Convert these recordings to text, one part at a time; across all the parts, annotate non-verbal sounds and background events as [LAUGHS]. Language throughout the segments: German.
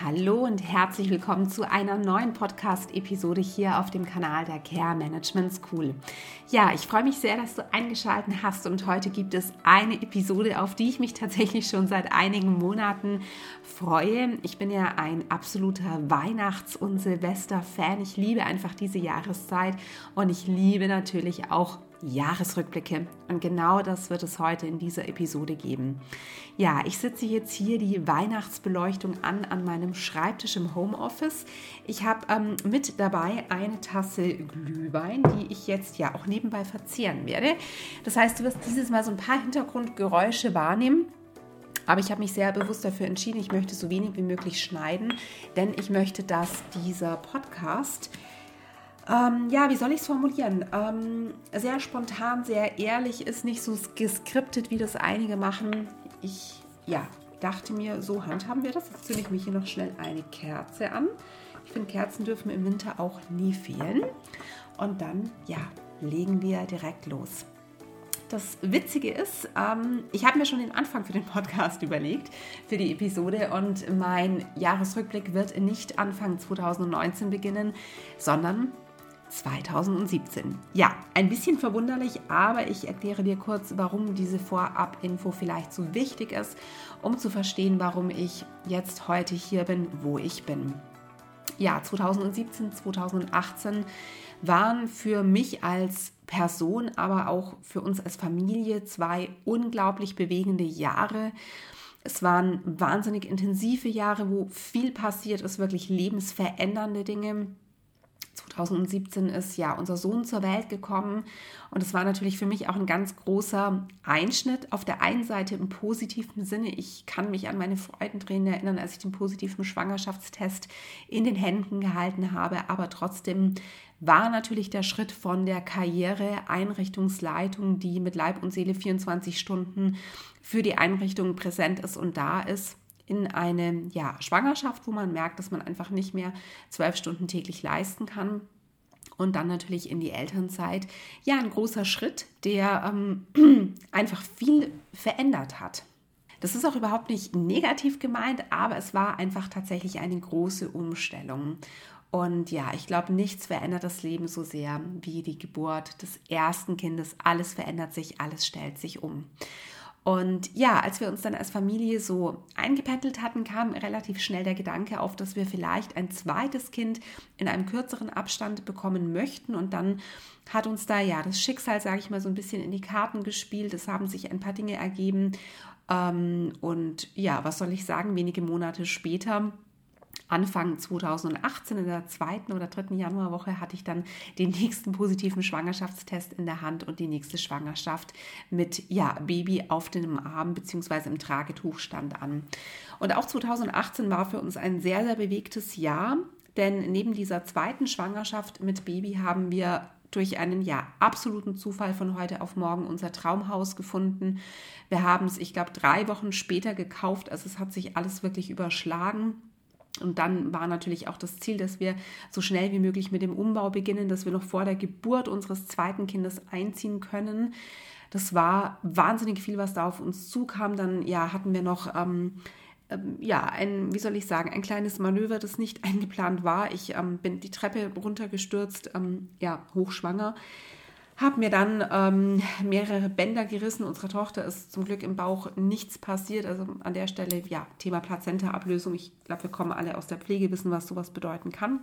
Hallo und herzlich willkommen zu einer neuen Podcast-Episode hier auf dem Kanal der Care Management School. Ja, ich freue mich sehr, dass du eingeschaltet hast und heute gibt es eine Episode, auf die ich mich tatsächlich schon seit einigen Monaten freue. Ich bin ja ein absoluter Weihnachts- und Silvester-Fan. Ich liebe einfach diese Jahreszeit und ich liebe natürlich auch Jahresrückblicke. Und genau das wird es heute in dieser Episode geben. Ja, ich sitze jetzt hier die Weihnachtsbeleuchtung an an meinem Schreibtisch im Homeoffice. Ich habe ähm, mit dabei eine Tasse Glühwein, die ich jetzt ja auch nebenbei verzehren werde. Das heißt, du wirst dieses Mal so ein paar Hintergrundgeräusche wahrnehmen. Aber ich habe mich sehr bewusst dafür entschieden, ich möchte so wenig wie möglich schneiden, denn ich möchte, dass dieser Podcast ähm, ja, wie soll ich es formulieren? Ähm, sehr spontan, sehr ehrlich, ist nicht so geskriptet, wie das einige machen. Ich, ja, dachte mir, so handhaben wir das. Jetzt zünde ich mich hier noch schnell eine Kerze an. Ich finde, Kerzen dürfen im Winter auch nie fehlen. Und dann, ja, legen wir direkt los. Das Witzige ist, ähm, ich habe mir schon den Anfang für den Podcast [LAUGHS] überlegt, für die Episode. Und mein Jahresrückblick wird nicht Anfang 2019 beginnen, sondern 2017. Ja, ein bisschen verwunderlich, aber ich erkläre dir kurz, warum diese Vorab-Info vielleicht so wichtig ist, um zu verstehen, warum ich jetzt heute hier bin, wo ich bin. Ja, 2017, 2018 waren für mich als Person, aber auch für uns als Familie zwei unglaublich bewegende Jahre. Es waren wahnsinnig intensive Jahre, wo viel passiert ist, wirklich lebensverändernde Dinge. 2017 ist ja unser Sohn zur Welt gekommen und es war natürlich für mich auch ein ganz großer Einschnitt. Auf der einen Seite im positiven Sinne, ich kann mich an meine Freudentränen erinnern, als ich den positiven Schwangerschaftstest in den Händen gehalten habe, aber trotzdem war natürlich der Schritt von der Karriere Einrichtungsleitung, die mit Leib und Seele 24 Stunden für die Einrichtung präsent ist und da ist in eine ja, Schwangerschaft, wo man merkt, dass man einfach nicht mehr zwölf Stunden täglich leisten kann. Und dann natürlich in die Elternzeit. Ja, ein großer Schritt, der ähm, [CLEARS THROAT] einfach viel verändert hat. Das ist auch überhaupt nicht negativ gemeint, aber es war einfach tatsächlich eine große Umstellung. Und ja, ich glaube, nichts verändert das Leben so sehr wie die Geburt des ersten Kindes. Alles verändert sich, alles stellt sich um. Und ja, als wir uns dann als Familie so eingependelt hatten, kam relativ schnell der Gedanke auf, dass wir vielleicht ein zweites Kind in einem kürzeren Abstand bekommen möchten. Und dann hat uns da ja das Schicksal, sage ich mal, so ein bisschen in die Karten gespielt. Es haben sich ein paar Dinge ergeben. Ähm, und ja, was soll ich sagen, wenige Monate später Anfang 2018, in der zweiten oder dritten Januarwoche, hatte ich dann den nächsten positiven Schwangerschaftstest in der Hand und die nächste Schwangerschaft mit ja, Baby auf dem Arm bzw. im Tragetuch stand an. Und auch 2018 war für uns ein sehr, sehr bewegtes Jahr, denn neben dieser zweiten Schwangerschaft mit Baby haben wir durch einen ja absoluten Zufall von heute auf morgen unser Traumhaus gefunden. Wir haben es, ich glaube, drei Wochen später gekauft. Also es hat sich alles wirklich überschlagen. Und dann war natürlich auch das Ziel, dass wir so schnell wie möglich mit dem Umbau beginnen, dass wir noch vor der Geburt unseres zweiten Kindes einziehen können. Das war wahnsinnig viel, was da auf uns zukam. Dann ja, hatten wir noch ähm, ähm, ja, ein, wie soll ich sagen, ein kleines Manöver, das nicht [LAUGHS] eingeplant war. Ich ähm, bin die Treppe runtergestürzt, ähm, ja, hochschwanger habe mir dann ähm, mehrere Bänder gerissen. Unserer Tochter ist zum Glück im Bauch nichts passiert. Also an der Stelle, ja, Thema Plazenta-Ablösung. Ich glaube, wir kommen alle aus der Pflege, wissen, was sowas bedeuten kann.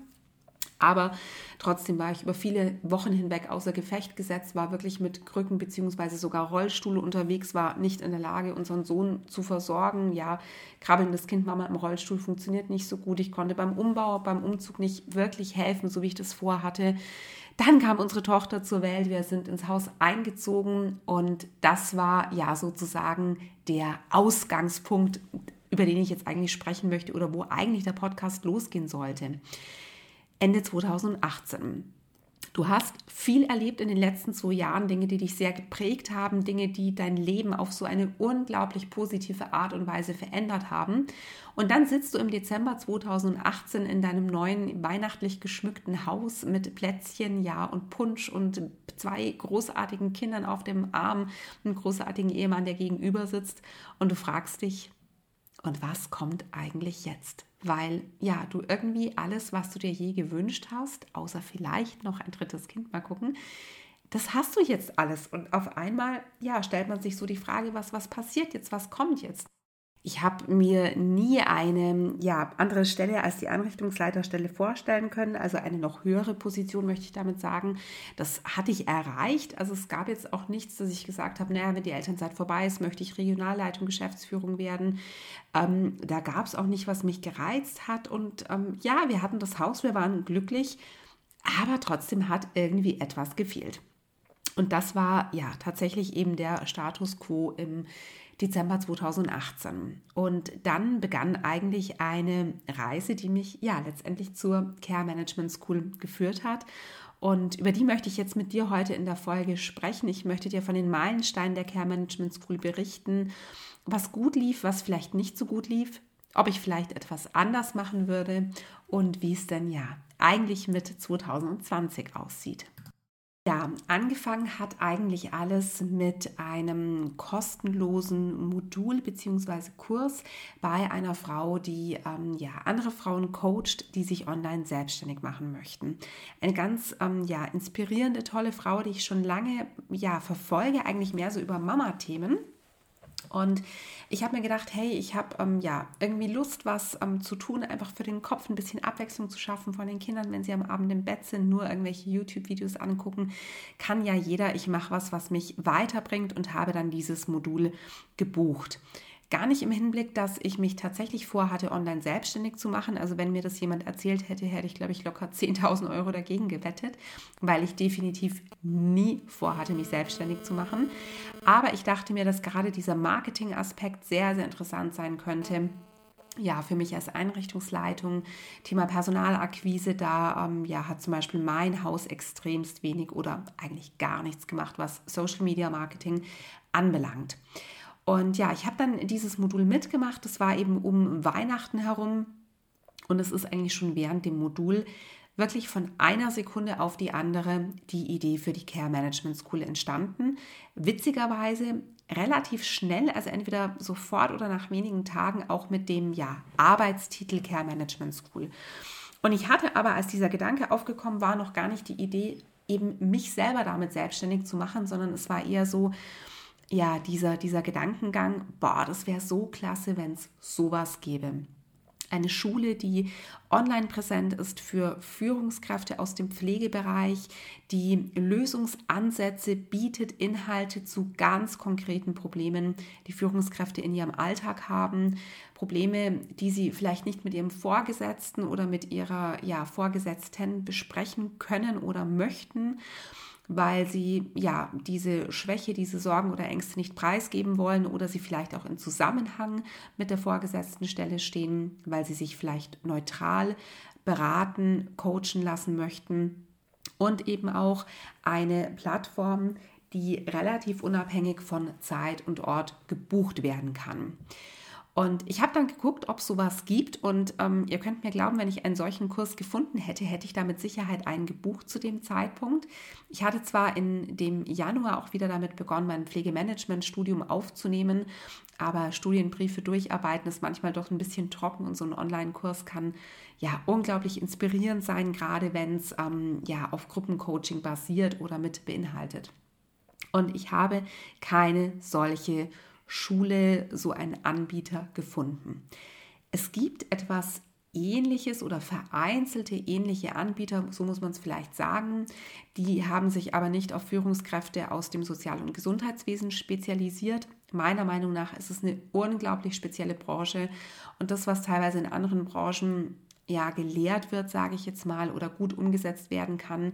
Aber trotzdem war ich über viele Wochen hinweg außer Gefecht gesetzt, war wirklich mit Krücken bzw. sogar Rollstuhl unterwegs, war nicht in der Lage, unseren Sohn zu versorgen. Ja, krabbelndes Kind Mama im Rollstuhl funktioniert nicht so gut. Ich konnte beim Umbau, beim Umzug nicht wirklich helfen, so wie ich das vorhatte. Dann kam unsere Tochter zur Welt, wir sind ins Haus eingezogen und das war ja sozusagen der Ausgangspunkt, über den ich jetzt eigentlich sprechen möchte oder wo eigentlich der Podcast losgehen sollte. Ende 2018. Du hast viel erlebt in den letzten zwei Jahren, Dinge, die dich sehr geprägt haben, Dinge, die dein Leben auf so eine unglaublich positive Art und Weise verändert haben. Und dann sitzt du im Dezember 2018 in deinem neuen weihnachtlich geschmückten Haus mit Plätzchen, ja, und Punsch und zwei großartigen Kindern auf dem Arm, einem großartigen Ehemann, der gegenüber sitzt. Und du fragst dich, Und was kommt eigentlich jetzt? Weil ja, du irgendwie alles, was du dir je gewünscht hast, außer vielleicht noch ein drittes Kind mal gucken, das hast du jetzt alles. Und auf einmal, ja, stellt man sich so die Frage, was, was passiert jetzt, was kommt jetzt? Ich habe mir nie eine ja, andere Stelle als die Anrichtungsleiterstelle vorstellen können, also eine noch höhere Position möchte ich damit sagen. Das hatte ich erreicht. Also es gab jetzt auch nichts, dass ich gesagt habe, naja, wenn die Elternzeit vorbei ist, möchte ich Regionalleitung, Geschäftsführung werden. Ähm, da gab es auch nicht, was mich gereizt hat. Und ähm, ja, wir hatten das Haus, wir waren glücklich, aber trotzdem hat irgendwie etwas gefehlt. Und das war ja tatsächlich eben der Status quo im Dezember 2018. Und dann begann eigentlich eine Reise, die mich ja letztendlich zur Care Management School geführt hat. Und über die möchte ich jetzt mit dir heute in der Folge sprechen. Ich möchte dir von den Meilensteinen der Care Management School berichten, was gut lief, was vielleicht nicht so gut lief, ob ich vielleicht etwas anders machen würde und wie es denn ja eigentlich mit 2020 aussieht. Ja, angefangen hat eigentlich alles mit einem kostenlosen Modul bzw. Kurs bei einer Frau, die ähm, ja, andere Frauen coacht, die sich online selbstständig machen möchten. Eine ganz ähm, ja, inspirierende, tolle Frau, die ich schon lange ja, verfolge, eigentlich mehr so über Mama-Themen. Und ich habe mir gedacht, hey, ich habe ähm, ja irgendwie Lust, was ähm, zu tun, einfach für den Kopf ein bisschen Abwechslung zu schaffen von den Kindern, wenn sie am Abend im Bett sind, nur irgendwelche YouTube-Videos angucken, kann ja jeder. Ich mache was, was mich weiterbringt und habe dann dieses Modul gebucht. Gar nicht im Hinblick, dass ich mich tatsächlich vorhatte, online selbstständig zu machen. Also wenn mir das jemand erzählt hätte, hätte ich, glaube ich, locker [LAUGHS] 10.000 Euro dagegen gewettet, weil ich definitiv nie vorhatte, mich selbstständig zu machen. Aber ich dachte mir, dass gerade dieser Marketing-Aspekt sehr, sehr interessant sein könnte ja, für mich als Einrichtungsleitung, Thema Personalakquise, da ähm, ja, hat zum Beispiel mein Haus extremst wenig oder eigentlich gar nichts gemacht, was Social Media Marketing anbelangt. Und ja, ich habe dann dieses Modul mitgemacht. Das war eben um Weihnachten herum. Und es ist eigentlich schon während dem Modul wirklich von einer Sekunde auf die andere die Idee für die Care Management School entstanden. Witzigerweise relativ schnell, also entweder sofort oder nach wenigen Tagen auch mit dem ja, Arbeitstitel Care Management School. Und ich hatte aber, als dieser Gedanke aufgekommen war, noch gar nicht die Idee, eben mich selber damit selbstständig zu machen, sondern es war eher so, ja, dieser, dieser Gedankengang, boah, das wäre so klasse, wenn es sowas gäbe. Eine Schule, die online präsent ist für Führungskräfte aus dem Pflegebereich, die Lösungsansätze bietet, Inhalte zu ganz konkreten Problemen, die Führungskräfte in ihrem Alltag haben. Probleme, die sie vielleicht nicht mit ihrem Vorgesetzten oder mit ihrer ja, Vorgesetzten besprechen können oder möchten weil sie ja diese Schwäche, diese Sorgen oder Ängste nicht preisgeben wollen oder sie vielleicht auch in Zusammenhang mit der vorgesetzten Stelle stehen, weil sie sich vielleicht neutral beraten, coachen lassen möchten und eben auch eine Plattform, die relativ unabhängig von Zeit und Ort gebucht werden kann. Und ich habe dann geguckt, ob es sowas gibt. Und ähm, ihr könnt mir glauben, wenn ich einen solchen Kurs gefunden hätte, hätte ich da mit Sicherheit einen gebucht zu dem Zeitpunkt. Ich hatte zwar in dem Januar auch wieder damit begonnen, mein Pflegemanagement-Studium aufzunehmen, aber Studienbriefe durcharbeiten ist manchmal doch ein bisschen trocken und so ein Online-Kurs kann ja unglaublich inspirierend sein, gerade wenn es ähm, ja auf Gruppencoaching basiert oder mit beinhaltet. Und ich habe keine solche Schule so einen Anbieter gefunden. Es gibt etwas ähnliches oder vereinzelte ähnliche Anbieter, so muss man es vielleicht sagen. Die haben sich aber nicht auf Führungskräfte aus dem Sozial- und Gesundheitswesen spezialisiert. Meiner Meinung nach ist es eine unglaublich spezielle Branche und das, was teilweise in anderen Branchen ja gelehrt wird, sage ich jetzt mal, oder gut umgesetzt werden kann,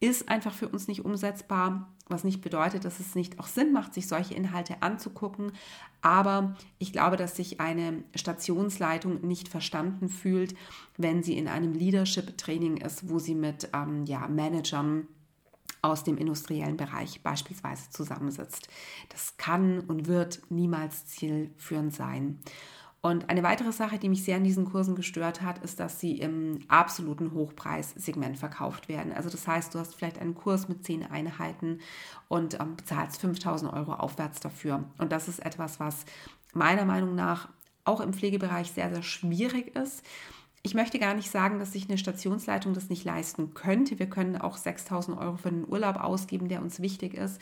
ist einfach für uns nicht umsetzbar, was nicht bedeutet, dass es nicht auch Sinn macht, sich solche Inhalte anzugucken. Aber ich glaube, dass sich eine Stationsleitung nicht verstanden fühlt, wenn sie in einem Leadership-Training ist, wo sie mit ähm, ja, Managern aus dem industriellen Bereich beispielsweise zusammensitzt. Das kann und wird niemals zielführend sein. Und eine weitere Sache, die mich sehr in diesen Kursen gestört hat, ist, dass sie im absoluten Hochpreissegment verkauft werden. Also das heißt, du hast vielleicht einen Kurs mit zehn Einheiten und ähm, bezahlst 5000 Euro aufwärts dafür. Und das ist etwas, was meiner Meinung nach auch im Pflegebereich sehr, sehr schwierig ist. Ich möchte gar nicht sagen, dass sich eine Stationsleitung das nicht leisten könnte. Wir können auch 6000 Euro für den Urlaub ausgeben, der uns wichtig ist.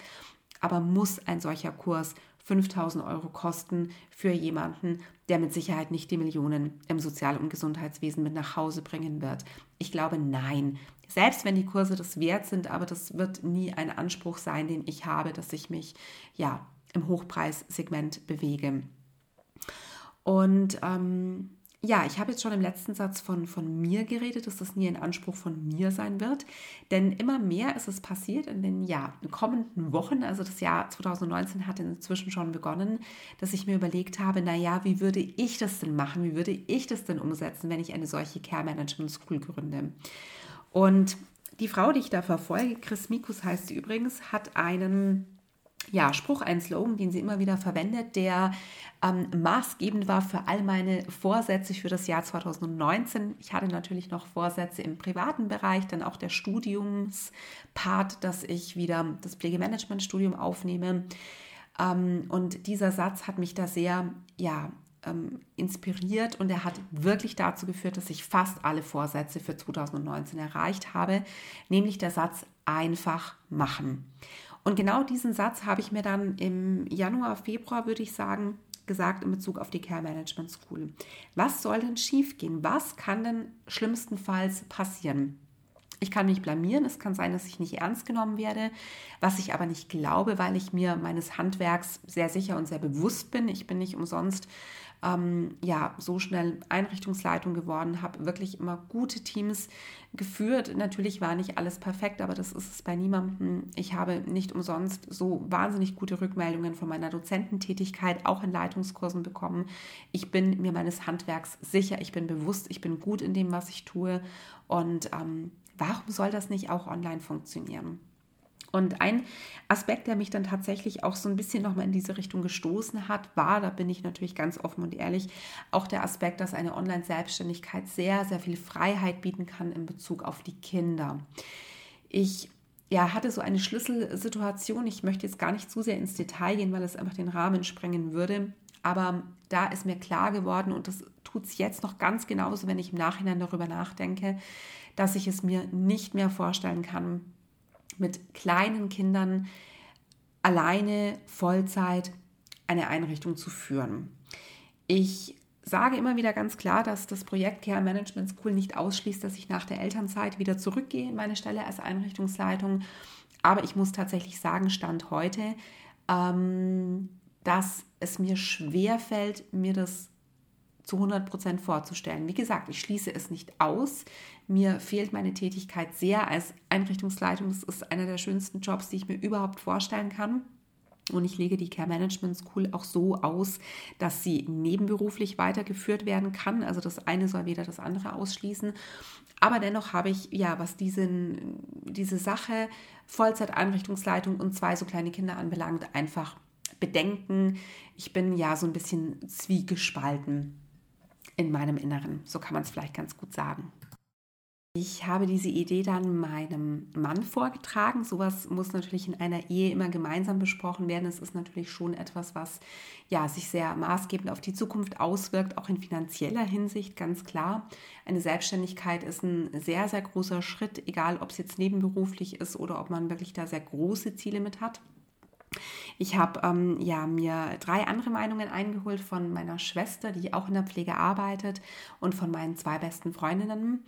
Aber muss ein solcher Kurs 5000 Euro kosten für jemanden, der mit Sicherheit nicht die Millionen im Sozial- und Gesundheitswesen mit nach Hause bringen wird? Ich glaube, nein. Selbst wenn die Kurse das wert sind, aber das wird nie ein Anspruch sein, den ich habe, dass ich mich ja im Hochpreissegment bewege. Und ähm, ja, ich habe jetzt schon im letzten Satz von, von mir geredet, dass das nie ein Anspruch von mir sein wird. Denn immer mehr ist es passiert in den ja, kommenden Wochen. Also das Jahr 2019 hat inzwischen schon begonnen, dass ich mir überlegt habe, naja, wie würde ich das denn machen? Wie würde ich das denn umsetzen, wenn ich eine solche Care Management School gründe? Und die Frau, die ich da verfolge, Chris Mikus heißt sie übrigens, hat einen ja, Spruch, ein Slogan, den sie immer wieder verwendet, der ähm, maßgebend war für all meine Vorsätze für das Jahr 2019. Ich hatte natürlich noch Vorsätze im privaten Bereich, dann auch der Studiumspart, dass ich wieder das Pflegemanagement-Studium aufnehme. Ähm, und dieser Satz hat mich da sehr, ja, ähm, inspiriert und er hat wirklich dazu geführt, dass ich fast alle Vorsätze für 2019 erreicht habe, nämlich der Satz einfach machen. Und genau diesen Satz habe ich mir dann im Januar, Februar, würde ich sagen, gesagt in Bezug auf die Care Management School. Was soll denn schiefgehen? Was kann denn schlimmstenfalls passieren? Ich kann mich blamieren, es kann sein, dass ich nicht ernst genommen werde, was ich aber nicht glaube, weil ich mir meines Handwerks sehr sicher und sehr bewusst bin. Ich bin nicht umsonst ähm, ja, so schnell Einrichtungsleitung geworden, habe wirklich immer gute Teams geführt. Natürlich war nicht alles perfekt, aber das ist es bei niemandem. Ich habe nicht umsonst so wahnsinnig gute Rückmeldungen von meiner Dozententätigkeit auch in Leitungskursen bekommen. Ich bin mir meines Handwerks sicher, ich bin bewusst, ich bin gut in dem, was ich tue und ähm, warum soll das nicht auch online funktionieren? Und ein Aspekt, der mich dann tatsächlich auch so ein bisschen nochmal in diese Richtung gestoßen hat, war, da bin ich natürlich ganz offen und ehrlich, auch der Aspekt, dass eine Online-Selbstständigkeit sehr, sehr viel Freiheit bieten kann in Bezug auf die Kinder. Ich ja, hatte so eine Schlüsselsituation. Ich möchte jetzt gar nicht zu sehr ins Detail gehen, weil es einfach den Rahmen sprengen würde. Aber da ist mir klar geworden, und das tut es jetzt noch ganz genauso, wenn ich im Nachhinein darüber nachdenke, dass ich es mir nicht mehr vorstellen kann, mit kleinen Kindern alleine Vollzeit eine Einrichtung zu führen. Ich sage immer wieder ganz klar, dass das Projekt Care Management School nicht ausschließt, dass ich nach der Elternzeit wieder zurückgehe in meine Stelle als Einrichtungsleitung. Aber ich muss tatsächlich sagen, Stand heute, ähm, dass es mir schwer fällt, mir das zu 100 Prozent vorzustellen. Wie gesagt, ich schließe es nicht aus. Mir fehlt meine Tätigkeit sehr als Einrichtungsleitung. Das ist einer der schönsten Jobs, die ich mir überhaupt vorstellen kann. Und ich lege die Care Management School auch so aus, dass sie nebenberuflich weitergeführt werden kann. Also das eine soll weder das andere ausschließen. Aber dennoch habe ich, ja, was diesen, diese Sache Vollzeit-Einrichtungsleitung und zwei so kleine Kinder anbelangt, einfach Bedenken. Ich bin ja so ein bisschen zwiegespalten in meinem Inneren. So kann man es vielleicht ganz gut sagen. Ich habe diese Idee dann meinem Mann vorgetragen. Sowas muss natürlich in einer Ehe immer gemeinsam besprochen werden. Es ist natürlich schon etwas, was ja, sich sehr maßgebend auf die Zukunft auswirkt, auch in finanzieller Hinsicht, ganz klar. Eine Selbstständigkeit ist ein sehr, sehr großer Schritt, egal ob es jetzt nebenberuflich ist oder ob man wirklich da sehr große Ziele mit hat. Ich habe ähm, ja, mir drei andere Meinungen eingeholt von meiner Schwester, die auch in der Pflege arbeitet, und von meinen zwei besten Freundinnen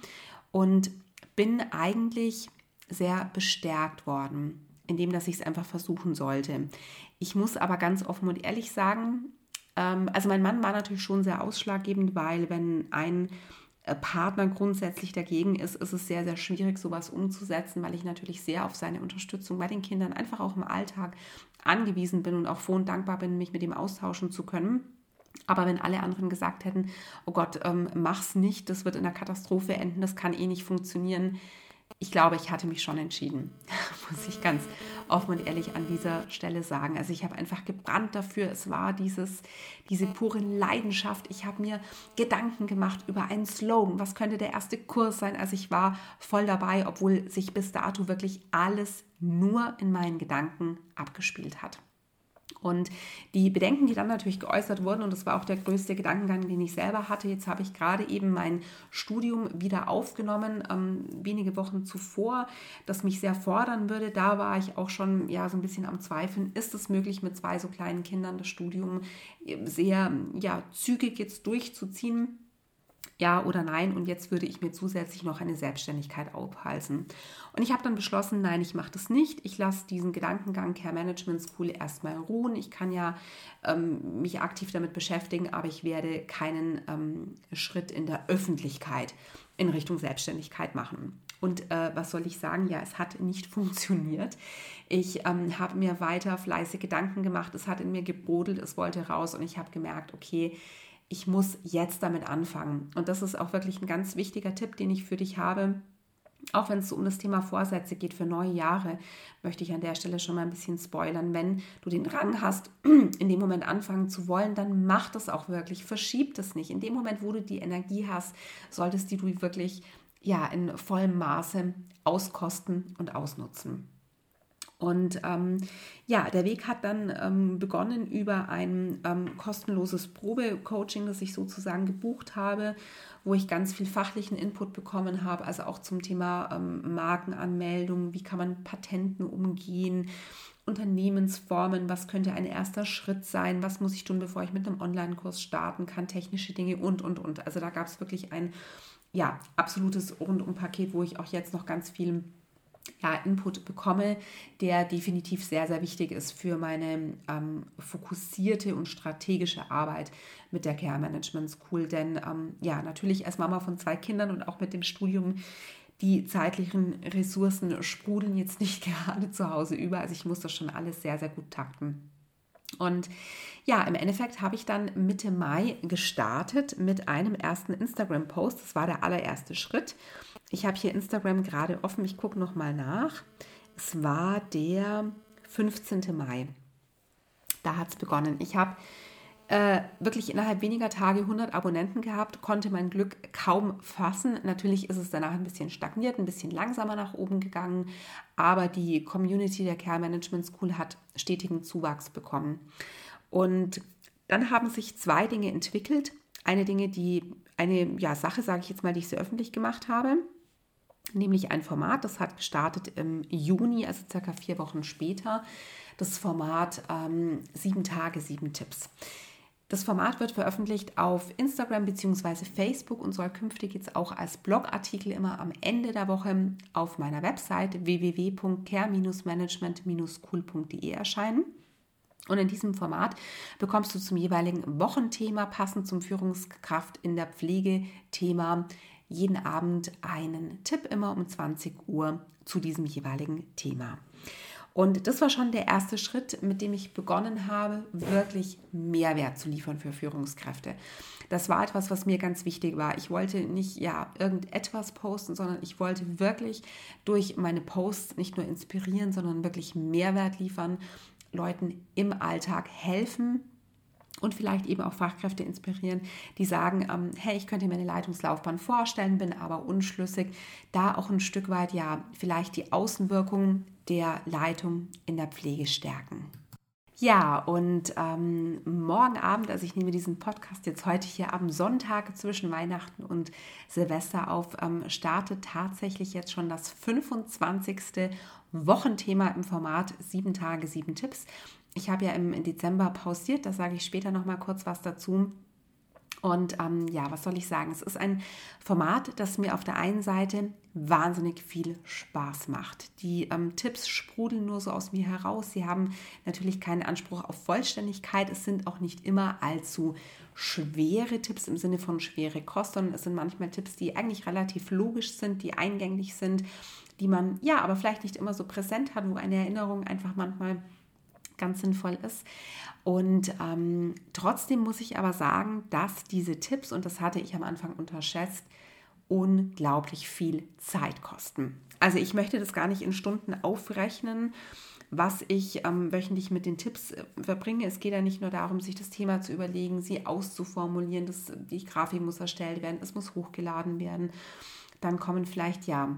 und bin eigentlich sehr bestärkt worden, indem dass ich es einfach versuchen sollte. Ich muss aber ganz offen und ehrlich sagen, ähm, also mein Mann war natürlich schon sehr ausschlaggebend, weil wenn ein äh, Partner grundsätzlich dagegen ist, ist es sehr, sehr schwierig, sowas umzusetzen, weil ich natürlich sehr auf seine Unterstützung bei den Kindern einfach auch im Alltag angewiesen bin und auch froh und dankbar bin, mich mit ihm austauschen zu können. Aber wenn alle anderen gesagt hätten, oh Gott, ähm, mach's nicht, das wird in einer Katastrophe enden, das kann eh nicht funktionieren. Ich glaube, ich hatte mich schon entschieden, [LAUGHS] muss ich ganz offen und ehrlich an dieser Stelle sagen. Also ich habe einfach gebrannt dafür. Es war dieses, diese pure Leidenschaft. Ich habe mir Gedanken gemacht über einen Slogan. Was könnte der erste Kurs sein? Also ich war voll dabei, obwohl sich bis dato wirklich alles nur in meinen Gedanken abgespielt hat. Und die Bedenken, die dann natürlich geäußert wurden, und das war auch der größte Gedankengang, den ich selber hatte, jetzt habe ich gerade eben mein Studium wieder aufgenommen, ähm, wenige Wochen zuvor, das mich sehr fordern würde. Da war ich auch schon ja so ein bisschen am Zweifeln, ist es möglich, mit zwei so kleinen Kindern das Studium sehr ja, zügig jetzt durchzuziehen? Ja oder nein. Und jetzt würde ich mir zusätzlich noch eine Selbstständigkeit aufhalsen. Und ich habe dann beschlossen, nein, ich mache das nicht. Ich lasse diesen Gedankengang Care Management School erstmal ruhen. Ich kann ja ähm, mich aktiv damit beschäftigen, aber ich werde keinen ähm, Schritt in der Öffentlichkeit in Richtung Selbstständigkeit machen. Und äh, was soll ich sagen? Ja, es hat nicht [LAUGHS] funktioniert. Ich ähm, habe mir weiter fleißig Gedanken gemacht. Es hat in mir gebrodelt, es wollte raus und ich habe gemerkt, okay, ich muss jetzt damit anfangen. Und das ist auch wirklich ein ganz wichtiger Tipp, den ich für dich habe. Auch wenn es so um das Thema Vorsätze geht für neue Jahre, möchte ich an der Stelle schon mal ein bisschen spoilern. Wenn du den Rang hast, [CLEARS THROAT] in dem Moment anfangen zu wollen, dann mach das auch wirklich. Verschieb das nicht. In dem Moment, wo du die Energie hast, solltest du die wirklich ja, in vollem Maße auskosten und ausnutzen. Und ähm, ja, der Weg hat dann ähm, begonnen über ein ähm, kostenloses Probecoaching, das ich sozusagen gebucht habe, wo ich ganz viel fachlichen Input bekommen habe, also auch zum Thema ähm, Markenanmeldung, wie kann man Patenten umgehen, Unternehmensformen, was könnte ein erster Schritt sein, was muss ich tun, bevor ich mit einem Online-Kurs starten kann, technische Dinge und, und, und. Also da gab es wirklich ein ja, absolutes Rundum-Paket, wo ich auch jetzt noch ganz viel ja, Input bekomme, der definitiv sehr, sehr wichtig ist für meine ähm, fokussierte und strategische Arbeit mit der Care Management School. Denn ähm, ja, natürlich als Mama von zwei Kindern und auch mit dem Studium, die zeitlichen Ressourcen sprudeln jetzt nicht [LAUGHS] gerade zu Hause über. Also ich muss das schon alles sehr, sehr gut takten. Und ja, im Endeffekt habe ich dann Mitte Mai gestartet mit einem ersten Instagram-Post. Das war der allererste Schritt. Ich habe hier Instagram gerade offen. Ich gucke nochmal nach. Es war der 15. Mai. Da hat es begonnen. Ich habe äh, wirklich innerhalb weniger Tage 100 Abonnenten gehabt, konnte mein Glück kaum fassen. Natürlich ist es danach ein bisschen stagniert, ein bisschen langsamer nach oben gegangen, aber die Community der Care Management School hat stetigen Zuwachs bekommen. Und dann haben sich zwei Dinge entwickelt. Eine Dinge, die eine ja, Sache, sage ich jetzt mal, die ich sehr öffentlich gemacht habe nämlich ein Format, das hat gestartet im Juni, also circa vier Wochen später, das Format ähm, Sieben Tage, sieben Tipps. Das Format wird veröffentlicht auf Instagram bzw. Facebook und soll künftig jetzt auch als Blogartikel immer am Ende der Woche auf meiner Website www.care-management-cool.de erscheinen. Und in diesem Format bekommst du zum jeweiligen Wochenthema, passend zum Führungskraft in der Pflege, Thema jeden Abend einen Tipp immer um 20 Uhr zu diesem jeweiligen Thema. Und das war schon der erste Schritt, mit dem ich begonnen habe, wirklich Mehrwert zu liefern für Führungskräfte. Das war etwas, was mir ganz wichtig war. Ich wollte nicht ja irgendetwas posten, sondern ich wollte wirklich durch meine Posts nicht nur inspirieren, sondern wirklich Mehrwert liefern, Leuten im Alltag helfen, und vielleicht eben auch Fachkräfte inspirieren, die sagen, ähm, hey, ich könnte mir eine Leitungslaufbahn vorstellen, bin aber unschlüssig, da auch ein Stück weit ja vielleicht die Außenwirkung der Leitung in der Pflege stärken. Ja, und ähm, morgen Abend, also ich nehme diesen Podcast jetzt heute hier am Sonntag zwischen Weihnachten und Silvester auf, ähm, startet tatsächlich jetzt schon das 25. Wochenthema im Format 7 Tage, 7 Tipps. Ich habe ja im Dezember pausiert, da sage ich später noch mal kurz was dazu. Und ähm, ja, was soll ich sagen? Es ist ein Format, das mir auf der einen Seite wahnsinnig viel Spaß macht. Die ähm, Tipps sprudeln nur so aus mir heraus. Sie haben natürlich keinen Anspruch auf Vollständigkeit. Es sind auch nicht immer allzu schwere Tipps im Sinne von schwere Kost, sondern es sind manchmal Tipps, die eigentlich relativ logisch sind, die eingänglich sind, die man ja aber vielleicht nicht immer so präsent hat, wo eine Erinnerung einfach manchmal ganz sinnvoll ist. Und ähm, trotzdem muss ich aber sagen, dass diese Tipps, und das hatte ich am Anfang unterschätzt, unglaublich viel Zeit kosten. Also ich möchte das gar nicht in Stunden aufrechnen, was ich ähm, wöchentlich mit den Tipps äh, verbringe. Es geht ja nicht nur darum, sich das Thema zu überlegen, sie auszuformulieren, das, die Grafik muss erstellt werden, es muss hochgeladen werden. Dann kommen vielleicht ja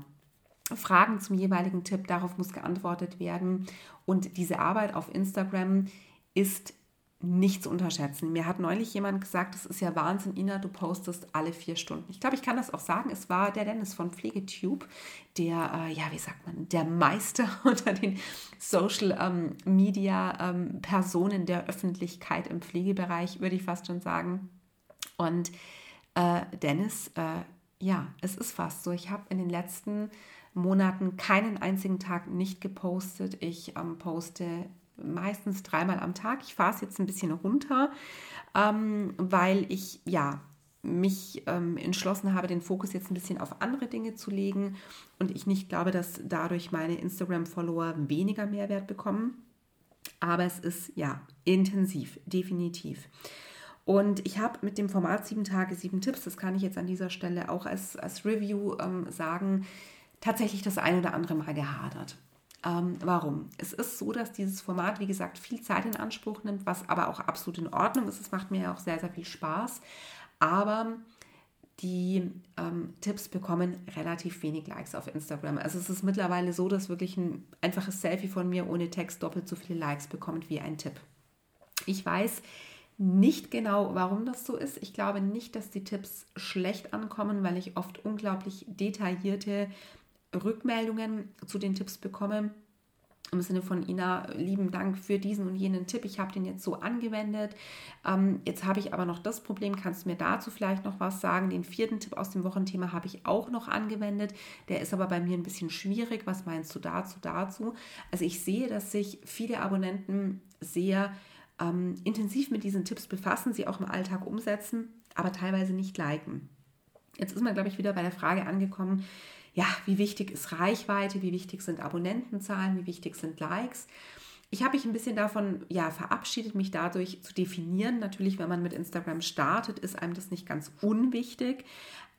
Fragen zum jeweiligen Tipp, darauf muss geantwortet werden. Und diese Arbeit auf Instagram ist nicht zu unterschätzen. Mir hat neulich jemand gesagt, das ist ja Wahnsinn, Ina, du postest alle vier Stunden. Ich glaube, ich kann das auch sagen. Es war der Dennis von Pflegetube, der, äh, ja, wie sagt man, der Meister [LAUGHS] unter den Social ähm, Media ähm, Personen der Öffentlichkeit im Pflegebereich, würde ich fast schon sagen. Und äh, Dennis, äh, ja, es ist fast so. Ich habe in den letzten Monaten keinen einzigen Tag nicht gepostet. Ich ähm, poste meistens dreimal am Tag. Ich fahre es jetzt ein bisschen runter, ähm, weil ich ja mich ähm, entschlossen habe, den Fokus jetzt ein bisschen auf andere Dinge zu legen und ich nicht glaube, dass dadurch meine Instagram-Follower weniger Mehrwert bekommen. Aber es ist ja intensiv, definitiv. Und ich habe mit dem Format 7 Tage, 7 Tipps, das kann ich jetzt an dieser Stelle auch als, als Review ähm, sagen, tatsächlich das ein oder andere Mal gehadert. Ähm, warum? Es ist so, dass dieses Format, wie gesagt, viel Zeit in Anspruch nimmt, was aber auch absolut in Ordnung ist. Es macht mir ja auch sehr, sehr viel Spaß. Aber die ähm, Tipps bekommen relativ wenig Likes auf Instagram. Also es ist mittlerweile so, dass wirklich ein einfaches Selfie von mir ohne Text doppelt so viele Likes bekommt wie ein Tipp. Ich weiß nicht genau, warum das so ist. Ich glaube nicht, dass die Tipps schlecht ankommen, weil ich oft unglaublich detaillierte Rückmeldungen zu den Tipps bekomme. Im Sinne von Ina, lieben Dank für diesen und jenen Tipp. Ich habe den jetzt so angewendet. Ähm, jetzt habe ich aber noch das Problem. Kannst du mir dazu vielleicht noch was sagen? Den vierten Tipp aus dem Wochenthema habe ich auch noch angewendet. Der ist aber bei mir ein bisschen schwierig. Was meinst du dazu, dazu? Also ich sehe, dass sich viele Abonnenten sehr ähm, intensiv mit diesen Tipps befassen, sie auch im Alltag umsetzen, aber teilweise nicht liken. Jetzt ist man, glaube ich, wieder bei der Frage angekommen, ja, wie wichtig ist Reichweite, wie wichtig sind Abonnentenzahlen, wie wichtig sind Likes. Ich habe mich ein bisschen davon ja, verabschiedet, mich dadurch zu definieren. Natürlich, wenn man mit Instagram startet, ist einem das nicht ganz unwichtig.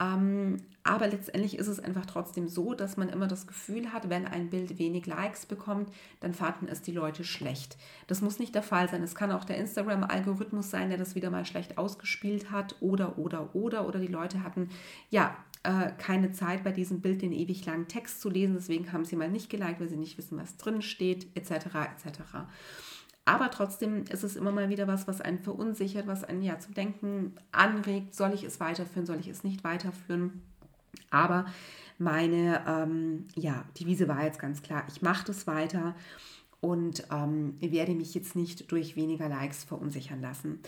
Ähm, aber letztendlich ist es einfach trotzdem so, dass man immer das Gefühl hat, wenn ein Bild wenig Likes bekommt, dann fanden es die Leute schlecht. Das muss nicht der Fall sein. Es kann auch der Instagram-Algorithmus sein, der das wieder mal schlecht ausgespielt hat oder, oder, oder, oder die Leute hatten ja äh, keine Zeit bei diesem Bild den ewig langen Text zu lesen. Deswegen haben sie mal nicht geliked, weil sie nicht wissen, was drin steht, etc. etc. Aber trotzdem ist es immer mal wieder was, was einen verunsichert, was einen ja zum Denken anregt. Soll ich es weiterführen, soll ich es nicht weiterführen? Aber meine ähm, ja, Devise war jetzt ganz klar, ich mache das weiter und ähm, werde mich jetzt nicht durch weniger Likes verunsichern lassen.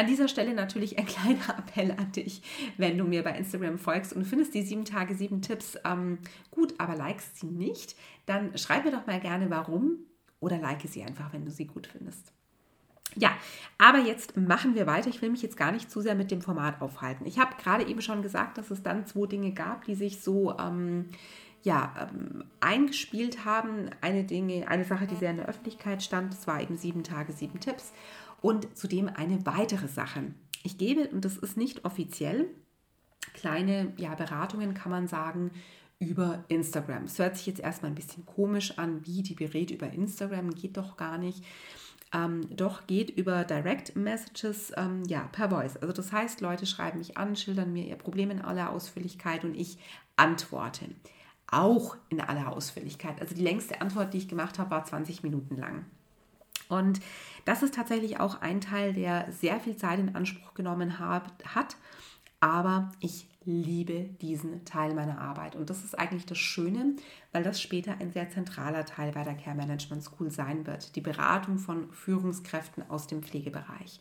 An dieser Stelle natürlich ein [LAUGHS] kleiner Appell an dich, wenn du mir bei Instagram folgst und findest die sieben Tage, sieben Tipps ähm, gut, aber likest sie nicht, dann schreib mir doch mal gerne warum oder like sie einfach, wenn du sie gut findest. Ja, aber jetzt machen wir weiter. Ich will mich jetzt gar nicht zu sehr mit dem Format aufhalten. Ich habe gerade eben schon gesagt, dass es dann zwei Dinge gab, die sich so ähm, ja, ähm, eingespielt haben. Eine Dinge, eine Sache, die sehr in der Öffentlichkeit stand, das war eben sieben Tage, sieben Tipps. Und zudem eine weitere Sache. Ich gebe, und das ist nicht offiziell, kleine ja, Beratungen, kann man sagen, über Instagram. Es hört sich jetzt erstmal ein bisschen komisch an, wie die berät über Instagram, geht doch gar nicht. Ähm, doch geht über Direct Messages ähm, ja, per Voice. Also das heißt, Leute schreiben mich an, schildern mir ihr Problem in aller Ausführlichkeit und ich antworte. Auch in aller Ausführlichkeit. Also die längste Antwort, die ich gemacht habe, war 20 Minuten lang. Und das ist tatsächlich auch ein Teil, der sehr viel Zeit in Anspruch genommen hat. Aber ich liebe diesen Teil meiner Arbeit. Und das ist eigentlich das Schöne, weil das später ein sehr zentraler Teil bei der Care Management School sein wird. Die Beratung von Führungskräften aus dem Pflegebereich.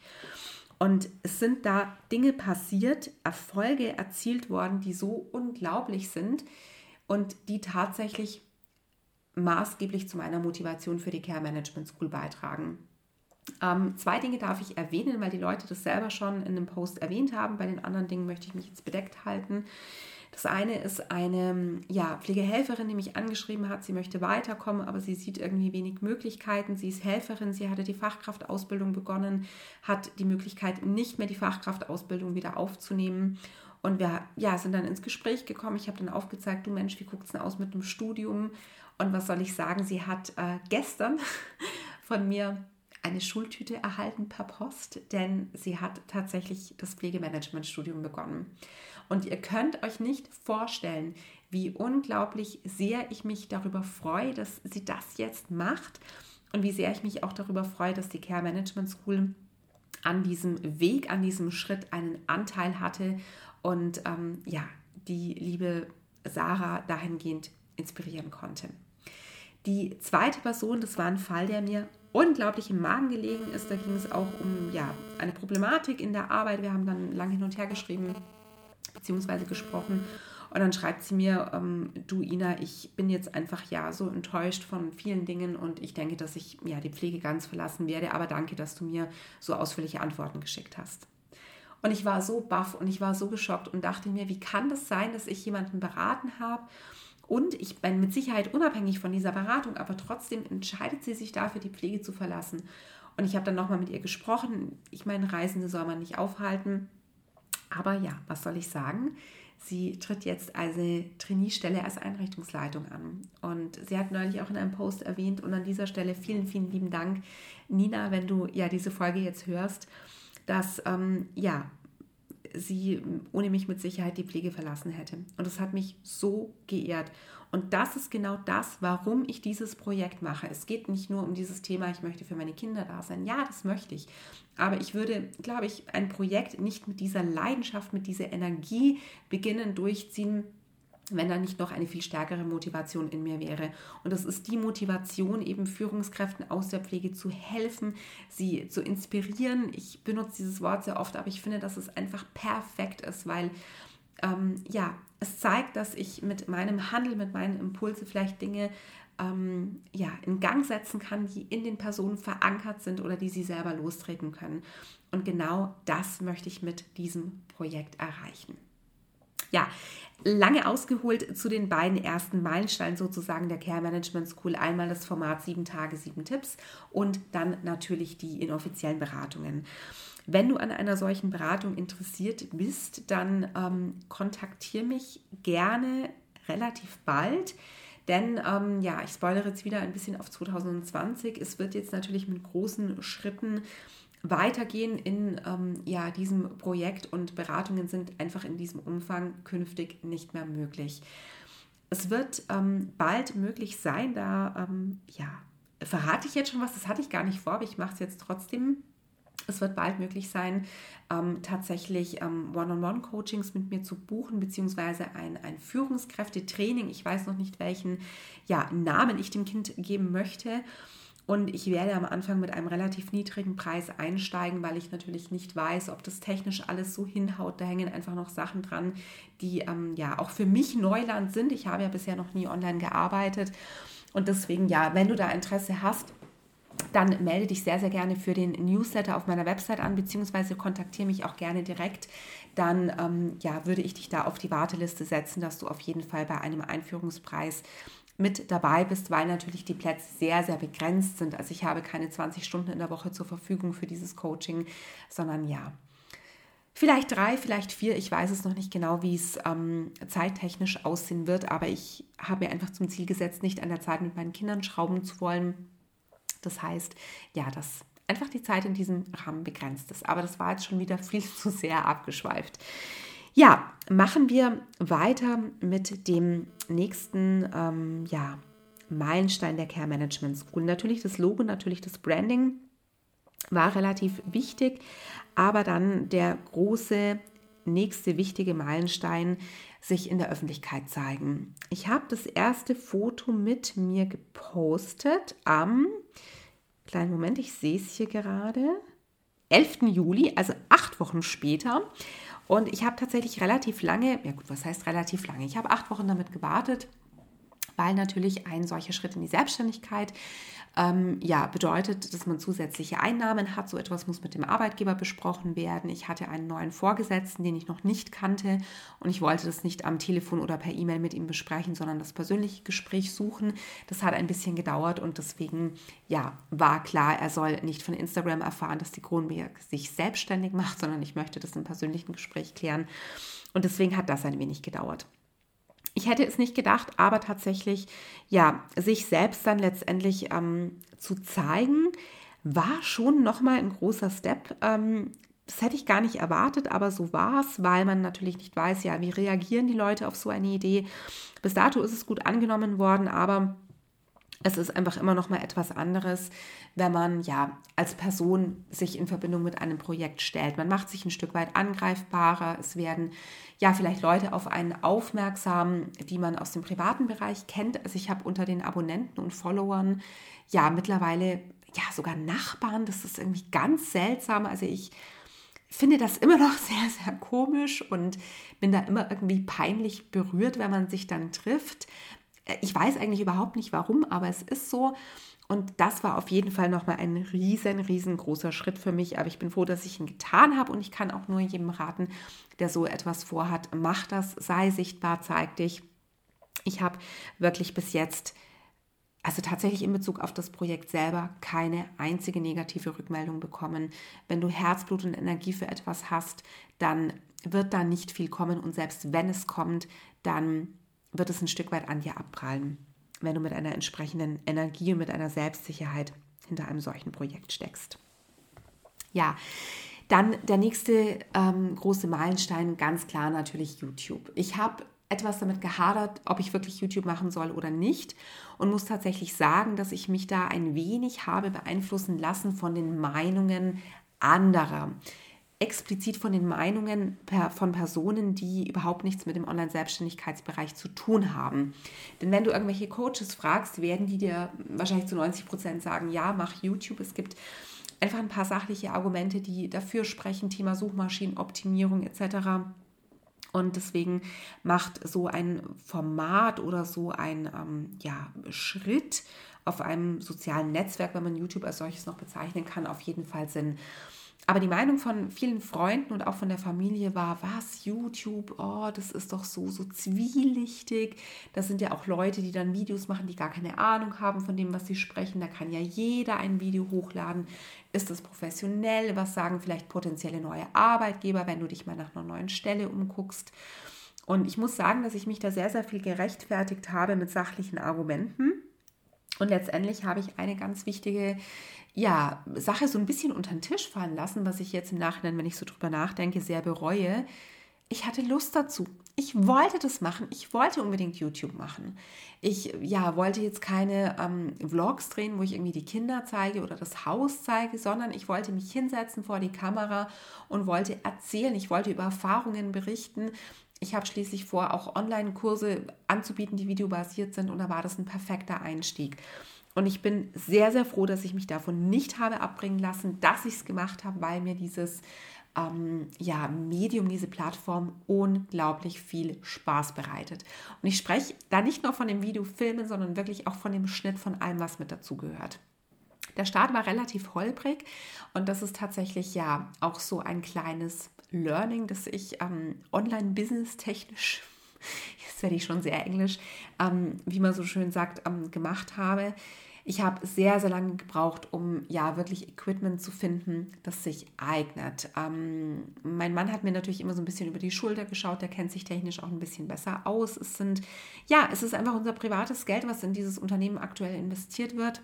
Und es sind da Dinge passiert, Erfolge erzielt worden, die so unglaublich sind und die tatsächlich maßgeblich zu meiner Motivation für die Care Management School beitragen. Ähm, zwei Dinge darf ich erwähnen, weil die Leute das selber schon in einem Post erwähnt haben. Bei den anderen Dingen möchte ich mich jetzt bedeckt halten. Das eine ist eine ja, Pflegehelferin, die mich angeschrieben hat, sie möchte weiterkommen, aber sie sieht irgendwie wenig Möglichkeiten. Sie ist Helferin, sie hatte die Fachkraftausbildung begonnen, hat die Möglichkeit, nicht mehr die Fachkraftausbildung wieder aufzunehmen. Und wir ja, sind dann ins Gespräch gekommen. Ich habe dann aufgezeigt, du Mensch, wie guckt es denn aus mit dem Studium? Und was soll ich sagen? Sie hat äh, gestern [LAUGHS] von mir eine Schultüte erhalten per Post, denn sie hat tatsächlich das Pflegemanagement-Studium begonnen. Und ihr könnt euch nicht vorstellen, wie unglaublich sehr ich mich darüber freue, dass sie das jetzt macht und wie sehr ich mich auch darüber freue, dass die Care Management School an diesem Weg, an diesem Schritt einen Anteil hatte und ähm, ja, die liebe Sarah dahingehend inspirieren konnte. Die zweite Person, das war ein Fall, der mir unglaublich im Magen gelegen ist. Da ging es auch um ja, eine Problematik in der Arbeit. Wir haben dann lange hin und her geschrieben bzw. gesprochen. Und dann schreibt sie mir, ähm, du Ina, ich bin jetzt einfach ja so enttäuscht von vielen Dingen und ich denke, dass ich ja die Pflege ganz verlassen werde. Aber danke, dass du mir so ausführliche Antworten geschickt hast. Und ich war so baff und ich war so geschockt und dachte mir, wie kann das sein, dass ich jemanden beraten habe und ich bin mit Sicherheit unabhängig von dieser Beratung, aber trotzdem entscheidet sie sich dafür, die Pflege zu verlassen. Und ich habe dann nochmal mit ihr gesprochen. Ich meine, Reisende soll man nicht aufhalten. Aber ja, was soll ich sagen? Sie tritt jetzt eine Trainiestelle als Einrichtungsleitung an. Und sie hat neulich auch in einem Post erwähnt und an dieser Stelle vielen, vielen lieben Dank, Nina, wenn du ja diese Folge jetzt hörst, dass ähm, ja, sie ohne mich mit Sicherheit die Pflege verlassen hätte. Und das hat mich so geehrt. Und das ist genau das, warum ich dieses Projekt mache. Es geht nicht nur um dieses Thema, ich möchte für meine Kinder da sein. Ja, das möchte ich. Aber ich würde, glaube ich, ein Projekt nicht mit dieser Leidenschaft, mit dieser Energie beginnen, durchziehen, wenn da nicht noch eine viel stärkere Motivation in mir wäre. Und das ist die Motivation, eben Führungskräften aus der Pflege zu helfen, sie zu inspirieren. Ich benutze dieses Wort sehr oft, aber ich finde, dass es einfach perfekt ist, weil ähm, ja, es zeigt, dass ich mit meinem Handel, mit meinen Impulsen vielleicht Dinge ähm, ja, in Gang setzen kann, die in den Personen verankert sind oder die sie selber lostreten können. Und genau das möchte ich mit diesem Projekt erreichen. Ja, lange ausgeholt zu den beiden ersten Meilensteinen sozusagen der Care Management School. Einmal das Format 7 Tage, 7 Tipps und dann natürlich die inoffiziellen Beratungen. Wenn du an einer solchen Beratung interessiert bist, dann ähm, kontaktiere mich gerne relativ bald. Denn ähm, ja, ich spoilere jetzt wieder ein bisschen auf 2020. Es wird jetzt natürlich mit großen Schritten weitergehen in ähm, ja, diesem Projekt und Beratungen sind einfach in diesem Umfang künftig nicht mehr möglich. Es wird ähm, bald möglich sein, da ähm, ja, verrate ich jetzt schon was, das hatte ich gar nicht vor, aber ich mache es jetzt trotzdem. Es wird bald möglich sein, ähm, tatsächlich ähm, One-on-One-Coachings mit mir zu buchen, beziehungsweise ein, ein Führungskräftetraining. Ich weiß noch nicht, welchen ja, Namen ich dem Kind geben möchte. Und ich werde am Anfang mit einem relativ niedrigen Preis einsteigen, weil ich natürlich nicht weiß, ob das technisch alles so hinhaut. Da hängen einfach noch Sachen dran, die ähm, ja auch für mich Neuland sind. Ich habe ja bisher noch nie online gearbeitet. Und deswegen, ja, wenn du da Interesse hast, dann melde dich sehr, sehr gerne für den Newsletter auf meiner Website an, beziehungsweise kontaktiere mich auch gerne direkt. Dann ähm, ja, würde ich dich da auf die Warteliste setzen, dass du auf jeden Fall bei einem Einführungspreis mit dabei bist, weil natürlich die Plätze sehr, sehr begrenzt sind. Also ich habe keine 20 Stunden in der Woche zur Verfügung für dieses Coaching, sondern ja, vielleicht drei, vielleicht vier. Ich weiß es noch nicht genau, wie es ähm, zeittechnisch aussehen wird, aber ich habe mir einfach zum Ziel gesetzt, nicht an der Zeit mit meinen Kindern schrauben zu wollen. Das heißt, ja, dass einfach die Zeit in diesem Rahmen begrenzt ist. Aber das war jetzt schon wieder viel [LAUGHS] zu sehr abgeschweift. Ja, machen wir weiter mit dem nächsten ähm, ja, Meilenstein der Care Management School. Natürlich das Logo, natürlich das Branding war relativ wichtig, aber dann der große nächste wichtige Meilenstein sich in der Öffentlichkeit zeigen. Ich habe das erste Foto mit mir gepostet am, kleinen Moment, ich sehe es hier gerade, 11. Juli, also acht Wochen später. Und ich habe tatsächlich relativ lange, ja gut, was heißt relativ lange? Ich habe acht Wochen damit gewartet, weil natürlich ein solcher Schritt in die Selbstständigkeit ähm, ja, bedeutet, dass man zusätzliche Einnahmen hat. So etwas muss mit dem Arbeitgeber besprochen werden. Ich hatte einen neuen Vorgesetzten, den ich noch nicht kannte und ich wollte das nicht am Telefon oder per E-Mail mit ihm besprechen, sondern das persönliche Gespräch suchen. Das hat ein bisschen gedauert und deswegen, ja, war klar, er soll nicht von Instagram erfahren, dass die Kronberg sich selbstständig macht, sondern ich möchte das im persönlichen Gespräch klären. Und deswegen hat das ein wenig gedauert. Ich hätte es nicht gedacht, aber tatsächlich, ja, sich selbst dann letztendlich ähm, zu zeigen, war schon nochmal ein großer Step. Ähm, das hätte ich gar nicht erwartet, aber so war es, weil man natürlich nicht weiß, ja, wie reagieren die Leute auf so eine Idee. Bis dato ist es gut angenommen worden, aber es ist einfach immer noch mal etwas anderes, wenn man ja als Person sich in Verbindung mit einem Projekt stellt. Man macht sich ein Stück weit angreifbarer. Es werden ja vielleicht Leute auf einen aufmerksam, die man aus dem privaten Bereich kennt. Also ich habe unter den Abonnenten und Followern ja mittlerweile ja sogar Nachbarn. Das ist irgendwie ganz seltsam. Also ich finde das immer noch [LAUGHS] sehr, sehr komisch und bin da immer irgendwie peinlich berührt, wenn man sich dann trifft. Ich weiß eigentlich überhaupt nicht warum, aber es ist so. Und das war auf jeden Fall nochmal ein riesen, riesengroßer Schritt für mich. Aber ich bin froh, dass ich ihn getan habe und ich kann auch nur jedem raten, der so etwas vorhat, mach das, sei sichtbar, zeig dich. Ich habe wirklich bis jetzt, also tatsächlich in Bezug auf das Projekt selber, keine einzige negative Rückmeldung bekommen. Wenn du Herzblut und Energie für etwas hast, dann wird da nicht viel kommen und selbst wenn es kommt, dann wird es ein Stück weit an dir abprallen, wenn du mit einer entsprechenden Energie und mit einer Selbstsicherheit hinter einem solchen Projekt steckst. Ja, dann der nächste ähm, große Meilenstein, ganz klar natürlich YouTube. Ich habe etwas damit gehadert, ob ich wirklich YouTube machen soll oder nicht und muss tatsächlich sagen, dass ich mich da ein wenig habe beeinflussen lassen von den Meinungen anderer explizit von den Meinungen von Personen, die überhaupt nichts mit dem Online-Selbstständigkeitsbereich zu tun haben. Denn wenn du irgendwelche Coaches fragst, werden die dir wahrscheinlich zu 90 Prozent sagen, ja, mach YouTube. Es gibt einfach ein paar sachliche Argumente, die dafür sprechen, Thema Suchmaschinenoptimierung etc. Und deswegen macht so ein Format oder so ein ähm, ja, Schritt auf einem sozialen Netzwerk, wenn man YouTube als solches noch bezeichnen kann, auf jeden Fall Sinn. Aber die Meinung von vielen Freunden und auch von der Familie war, was, YouTube, oh, das ist doch so, so zwielichtig. Das sind ja auch Leute, die dann Videos machen, die gar keine Ahnung haben von dem, was sie sprechen. Da kann ja jeder ein Video hochladen. Ist das professionell? Was sagen vielleicht potenzielle neue Arbeitgeber, wenn du dich mal nach einer neuen Stelle umguckst? Und ich muss sagen, dass ich mich da sehr, sehr viel gerechtfertigt habe mit sachlichen Argumenten. Und letztendlich habe ich eine ganz wichtige ja, Sache so ein bisschen unter den Tisch fallen lassen, was ich jetzt im Nachhinein, wenn ich so drüber nachdenke, sehr bereue. Ich hatte Lust dazu. Ich wollte das machen. Ich wollte unbedingt YouTube machen. Ich ja, wollte jetzt keine ähm, Vlogs drehen, wo ich irgendwie die Kinder zeige oder das Haus zeige, sondern ich wollte mich hinsetzen vor die Kamera und wollte erzählen. Ich wollte über Erfahrungen berichten. Ich habe schließlich vor, auch Online-Kurse anzubieten, die videobasiert sind und da war das ein perfekter Einstieg. Und ich bin sehr, sehr froh, dass ich mich davon nicht habe abbringen lassen, dass ich es gemacht habe, weil mir dieses ähm, ja, Medium, diese Plattform unglaublich viel Spaß bereitet. Und ich spreche da nicht nur von dem Videofilmen, sondern wirklich auch von dem Schnitt von allem, was mit dazugehört. Der Start war relativ holprig und das ist tatsächlich ja auch so ein kleines Learning, das ich ähm, online-business technisch, [LAUGHS] jetzt werde ich schon sehr englisch, ähm, wie man so schön sagt, ähm, gemacht habe. Ich habe sehr, sehr lange gebraucht, um ja wirklich Equipment zu finden, das sich eignet. Ähm, mein Mann hat mir natürlich immer so ein bisschen über die Schulter geschaut, der kennt sich technisch auch ein bisschen besser aus. Es sind, ja, es ist einfach unser privates Geld, was in dieses Unternehmen aktuell investiert wird.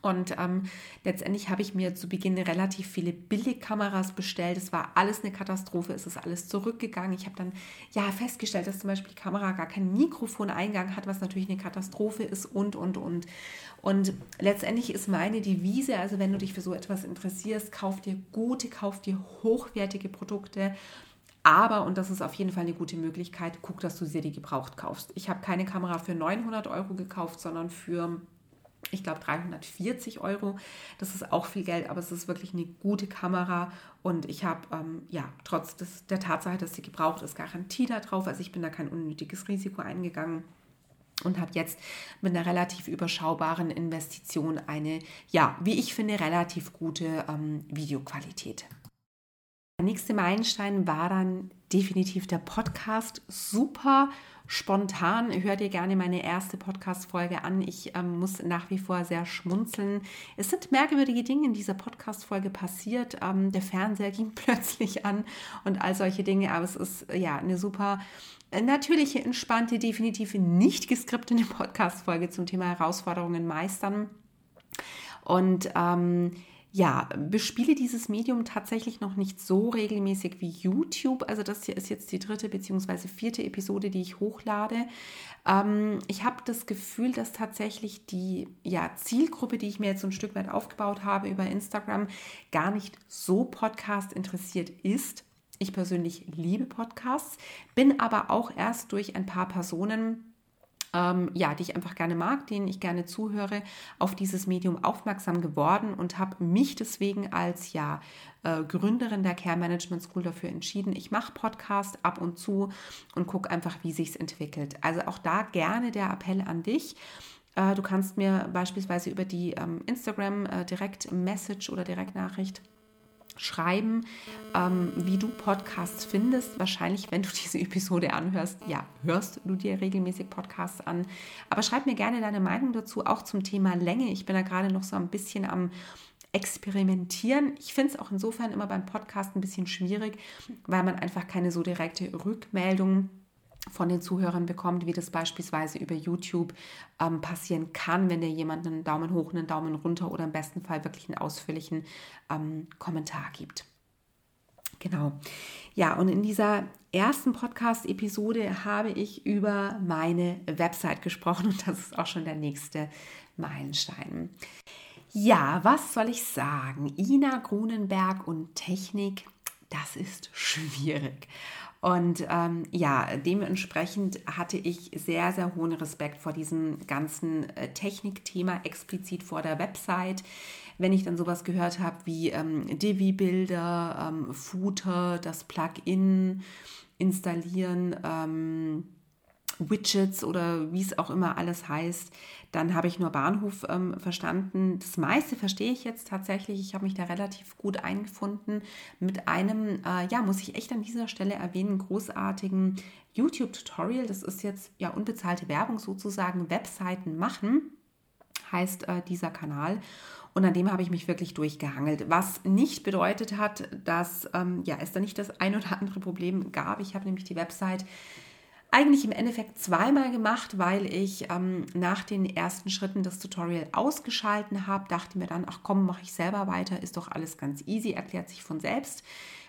Und ähm, letztendlich habe ich mir zu Beginn relativ viele Billigkameras bestellt. Es war alles eine Katastrophe, es ist alles zurückgegangen. Ich habe dann ja festgestellt, dass zum Beispiel die Kamera gar keinen Mikrofoneingang hat, was natürlich eine Katastrophe ist und, und, und. Und letztendlich ist meine Devise, also wenn du dich für so etwas interessierst, kauf dir gute, kauf dir hochwertige Produkte. Aber, und das ist auf jeden Fall eine gute Möglichkeit, guck, dass du sie dir gebraucht kaufst. Ich habe keine Kamera für 900 Euro gekauft, sondern für ich glaube 340 Euro. Das ist auch viel Geld, aber es ist wirklich eine gute Kamera und ich habe ähm, ja trotz des, der Tatsache, dass sie gebraucht ist, Garantie da drauf. Also ich bin da kein unnötiges Risiko eingegangen und habe jetzt mit einer relativ überschaubaren Investition eine, ja, wie ich finde, relativ gute ähm, Videoqualität. Der nächste Meilenstein war dann definitiv der Podcast. Super spontan. Hör dir gerne meine erste Podcast-Folge an. Ich ähm, muss nach wie vor sehr schmunzeln. Es sind merkwürdige Dinge in dieser Podcast-Folge passiert. Ähm, der Fernseher [LAUGHS] ging plötzlich an und all solche Dinge. Aber es ist ja eine super äh, natürliche, entspannte, definitiv nicht geskriptete Podcast-Folge zum Thema Herausforderungen meistern. Und ähm, ja, bespiele dieses Medium tatsächlich noch nicht so regelmäßig wie YouTube. Also das hier ist jetzt die dritte bzw. vierte Episode, die ich hochlade. Ähm, ich habe das Gefühl, dass tatsächlich die ja, Zielgruppe, die ich mir jetzt so ein Stück weit aufgebaut habe über Instagram, gar nicht so Podcast interessiert ist. Ich persönlich liebe Podcasts, bin aber auch erst durch ein paar Personen ähm, ja, die ich einfach gerne mag, denen ich gerne zuhöre, auf dieses Medium aufmerksam geworden und habe mich deswegen als ja äh, Gründerin der Care Management School dafür entschieden. Ich mache Podcast ab und zu und gucke einfach, wie sich es entwickelt. Also auch da gerne der Appell an dich. Äh, du kannst mir beispielsweise über die ähm, Instagram äh, Direkt-Message oder Direktnachricht schreiben, ähm, wie du Podcasts findest. Wahrscheinlich, wenn du [LAUGHS] diese Episode anhörst, ja, hörst du dir regelmäßig Podcasts an. Aber schreib mir gerne deine Meinung dazu, auch zum Thema Länge. Ich bin da gerade noch so ein bisschen am experimentieren. Ich finde es auch insofern immer beim Podcast ein bisschen schwierig, weil man einfach keine so direkte Rückmeldung von den Zuhörern bekommt, wie das beispielsweise über YouTube ähm, passieren kann, wenn dir jemand einen Daumen hoch, einen Daumen runter oder im besten Fall wirklich einen ausführlichen ähm, Kommentar gibt. Genau. Ja, und in dieser ersten Podcast-Episode habe ich über meine Website gesprochen und das ist auch schon der nächste Meilenstein. Ja, was soll ich sagen? Ina Grunenberg und Technik, das ist schwierig. Und ähm, ja, dementsprechend hatte ich sehr, sehr hohen Respekt vor diesem ganzen äh, Technikthema, explizit vor der Website. Wenn ich dann sowas gehört habe wie ähm, Divi-Bilder, ähm, Footer, das Plugin installieren, ähm, Widgets oder wie es auch immer alles heißt. Dann habe ich nur Bahnhof ähm, verstanden. Das meiste verstehe ich jetzt tatsächlich. Ich habe mich da relativ gut eingefunden mit einem, äh, ja, muss ich echt an dieser Stelle erwähnen, großartigen YouTube-Tutorial. Das ist jetzt ja unbezahlte Werbung sozusagen. Webseiten machen heißt äh, dieser Kanal. Und an dem habe ich mich wirklich durchgehangelt. Was nicht bedeutet hat, dass ähm, ja, es da nicht das ein oder andere Problem gab. Ich habe nämlich die Website eigentlich im Endeffekt zweimal gemacht, weil ich ähm, nach den ersten Schritten das Tutorial ausgeschalten habe, dachte mir dann, ach komm, mache ich selber weiter, ist doch alles ganz easy, erklärt sich von selbst.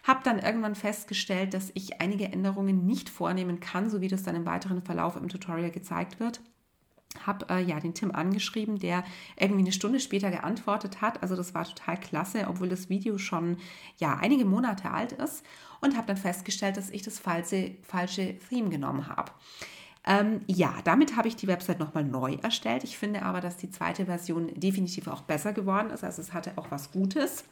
Habe dann irgendwann festgestellt, dass ich einige Änderungen nicht vornehmen kann, so wie das dann im weiteren Verlauf im Tutorial gezeigt wird habe äh, ja den Tim angeschrieben, der irgendwie eine Stunde später geantwortet hat. Also das war total klasse, obwohl das Video schon ja einige Monate alt ist und habe dann festgestellt, dass ich das falsche, falsche Theme genommen habe. Ähm, ja, damit habe ich die Website nochmal neu erstellt. Ich finde aber, dass die zweite Version definitiv auch besser geworden ist. Also es hatte auch was Gutes.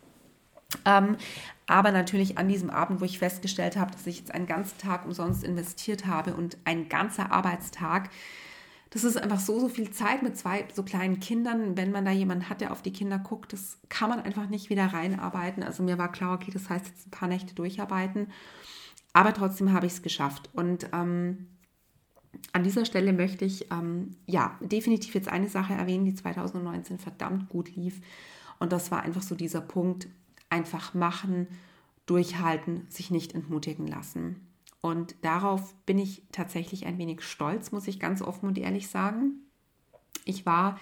Ähm, aber natürlich an diesem Abend, wo ich festgestellt habe, dass ich jetzt einen ganzen Tag umsonst investiert habe und ein ganzer Arbeitstag das ist einfach so, so viel Zeit mit zwei so kleinen Kindern. Wenn man da jemanden hat, der auf die Kinder guckt, das kann man einfach nicht wieder reinarbeiten. Also mir war klar, okay, das heißt jetzt ein paar Nächte durcharbeiten. Aber trotzdem habe ich es geschafft. Und ähm, an dieser Stelle möchte ich ähm, ja definitiv jetzt eine Sache erwähnen, die 2019 verdammt gut lief. Und das war einfach so dieser Punkt, einfach machen, durchhalten, sich nicht entmutigen lassen. Und darauf bin ich tatsächlich ein wenig stolz, muss ich ganz offen und ehrlich sagen. Ich war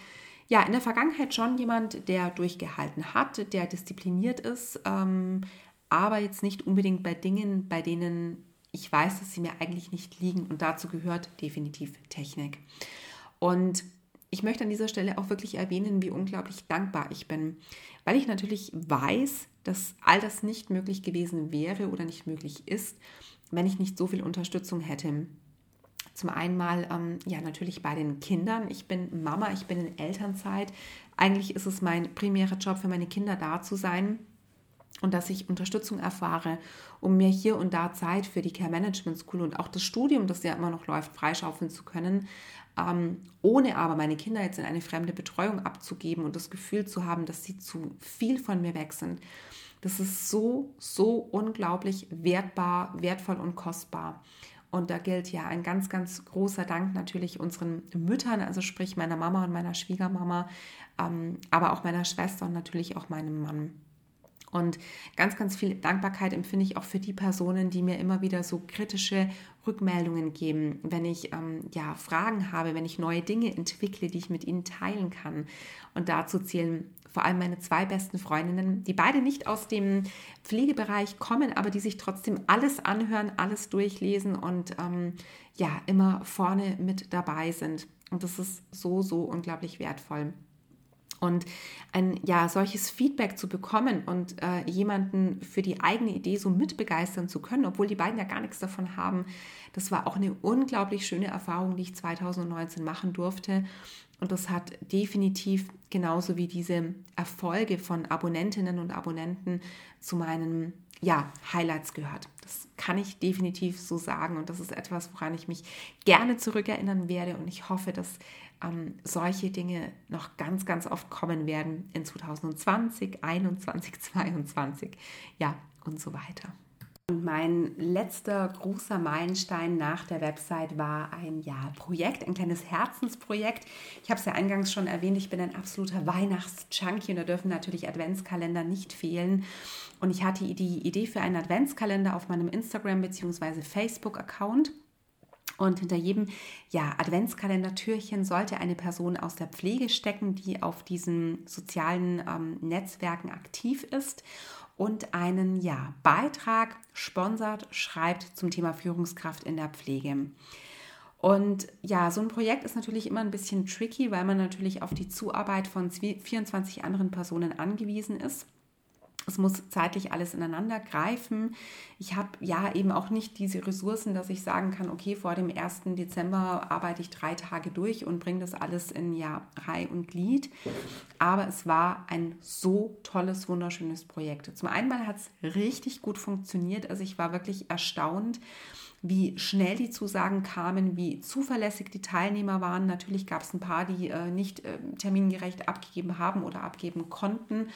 ja in der Vergangenheit schon jemand, der durchgehalten hat, der diszipliniert ist, ähm, aber jetzt nicht unbedingt bei Dingen, bei denen ich weiß, dass sie mir eigentlich nicht liegen. Und dazu gehört definitiv Technik. Und ich möchte an dieser Stelle auch wirklich erwähnen, wie unglaublich dankbar ich bin, weil ich natürlich weiß, dass all das nicht möglich gewesen wäre oder nicht möglich ist, wenn ich nicht so viel Unterstützung hätte. Zum einen mal, ähm, ja, natürlich bei den Kindern. Ich bin Mama, ich bin in Elternzeit. Eigentlich ist es mein primärer Job, für meine Kinder da zu sein und dass ich Unterstützung erfahre, um mir hier und da Zeit für die Care Management School und auch das Studium, das ja immer noch läuft, freischaufeln zu können, ähm, ohne aber meine Kinder jetzt in eine fremde Betreuung abzugeben und das Gefühl zu haben, dass sie zu viel von mir weg sind. Das ist so, so unglaublich wertbar, wertvoll und kostbar. Und da gilt ja ein ganz, ganz großer Dank natürlich unseren Müttern, also sprich meiner Mama und meiner Schwiegermama, ähm, aber auch meiner Schwester und natürlich auch meinem Mann. Und ganz, ganz viel Dankbarkeit empfinde ich auch für die Personen, die mir immer wieder so kritische Rückmeldungen geben, wenn ich ähm, ja Fragen habe, wenn ich neue Dinge entwickle, die ich mit ihnen teilen kann. Und dazu zählen vor allem meine zwei besten Freundinnen, die beide nicht aus dem Pflegebereich kommen, aber die sich trotzdem alles anhören, alles durchlesen und ähm, ja immer vorne mit dabei sind. Und das ist so, so unglaublich wertvoll. Und ein ja, solches Feedback zu bekommen und äh, jemanden für die eigene Idee so mitbegeistern zu können, obwohl die beiden ja gar nichts davon haben, das war auch eine unglaublich schöne Erfahrung, die ich 2019 machen durfte. Und das hat definitiv genauso wie diese Erfolge von Abonnentinnen und Abonnenten zu meinen ja, Highlights gehört. Das kann ich definitiv so sagen und das ist etwas, woran ich mich gerne zurückerinnern werde und ich hoffe, dass ähm, solche Dinge noch ganz, ganz oft kommen werden in 2020, 2021, 2022, ja und so weiter. Und mein letzter großer Meilenstein nach der Website war ein ja, Projekt, ein kleines Herzensprojekt. Ich habe es ja eingangs schon erwähnt, ich bin ein absoluter Weihnachts-Junkie und da dürfen natürlich Adventskalender nicht fehlen. Und ich hatte die Idee für einen Adventskalender auf meinem Instagram- bzw. Facebook-Account. Und hinter jedem ja, Adventskalender-Türchen sollte eine Person aus der Pflege stecken, die auf diesen sozialen ähm, Netzwerken aktiv ist und einen ja, Beitrag sponsert, schreibt zum Thema Führungskraft in der Pflege. Und ja, so ein Projekt ist natürlich immer ein bisschen tricky, weil man natürlich auf die Zuarbeit von 24 anderen Personen angewiesen ist. Es muss zeitlich alles ineinander greifen. Ich habe ja eben auch nicht diese Ressourcen, dass ich sagen kann, okay, vor dem 1. Dezember arbeite ich drei Tage durch und bringe das alles in ja, Reihe und Glied. Aber es war ein so tolles, wunderschönes Projekt. Zum einen hat es richtig gut funktioniert. Also ich war wirklich erstaunt, wie schnell die Zusagen kamen, wie zuverlässig die Teilnehmer waren. Natürlich gab es ein paar, die äh, nicht äh, termingerecht abgegeben haben oder abgeben konnten.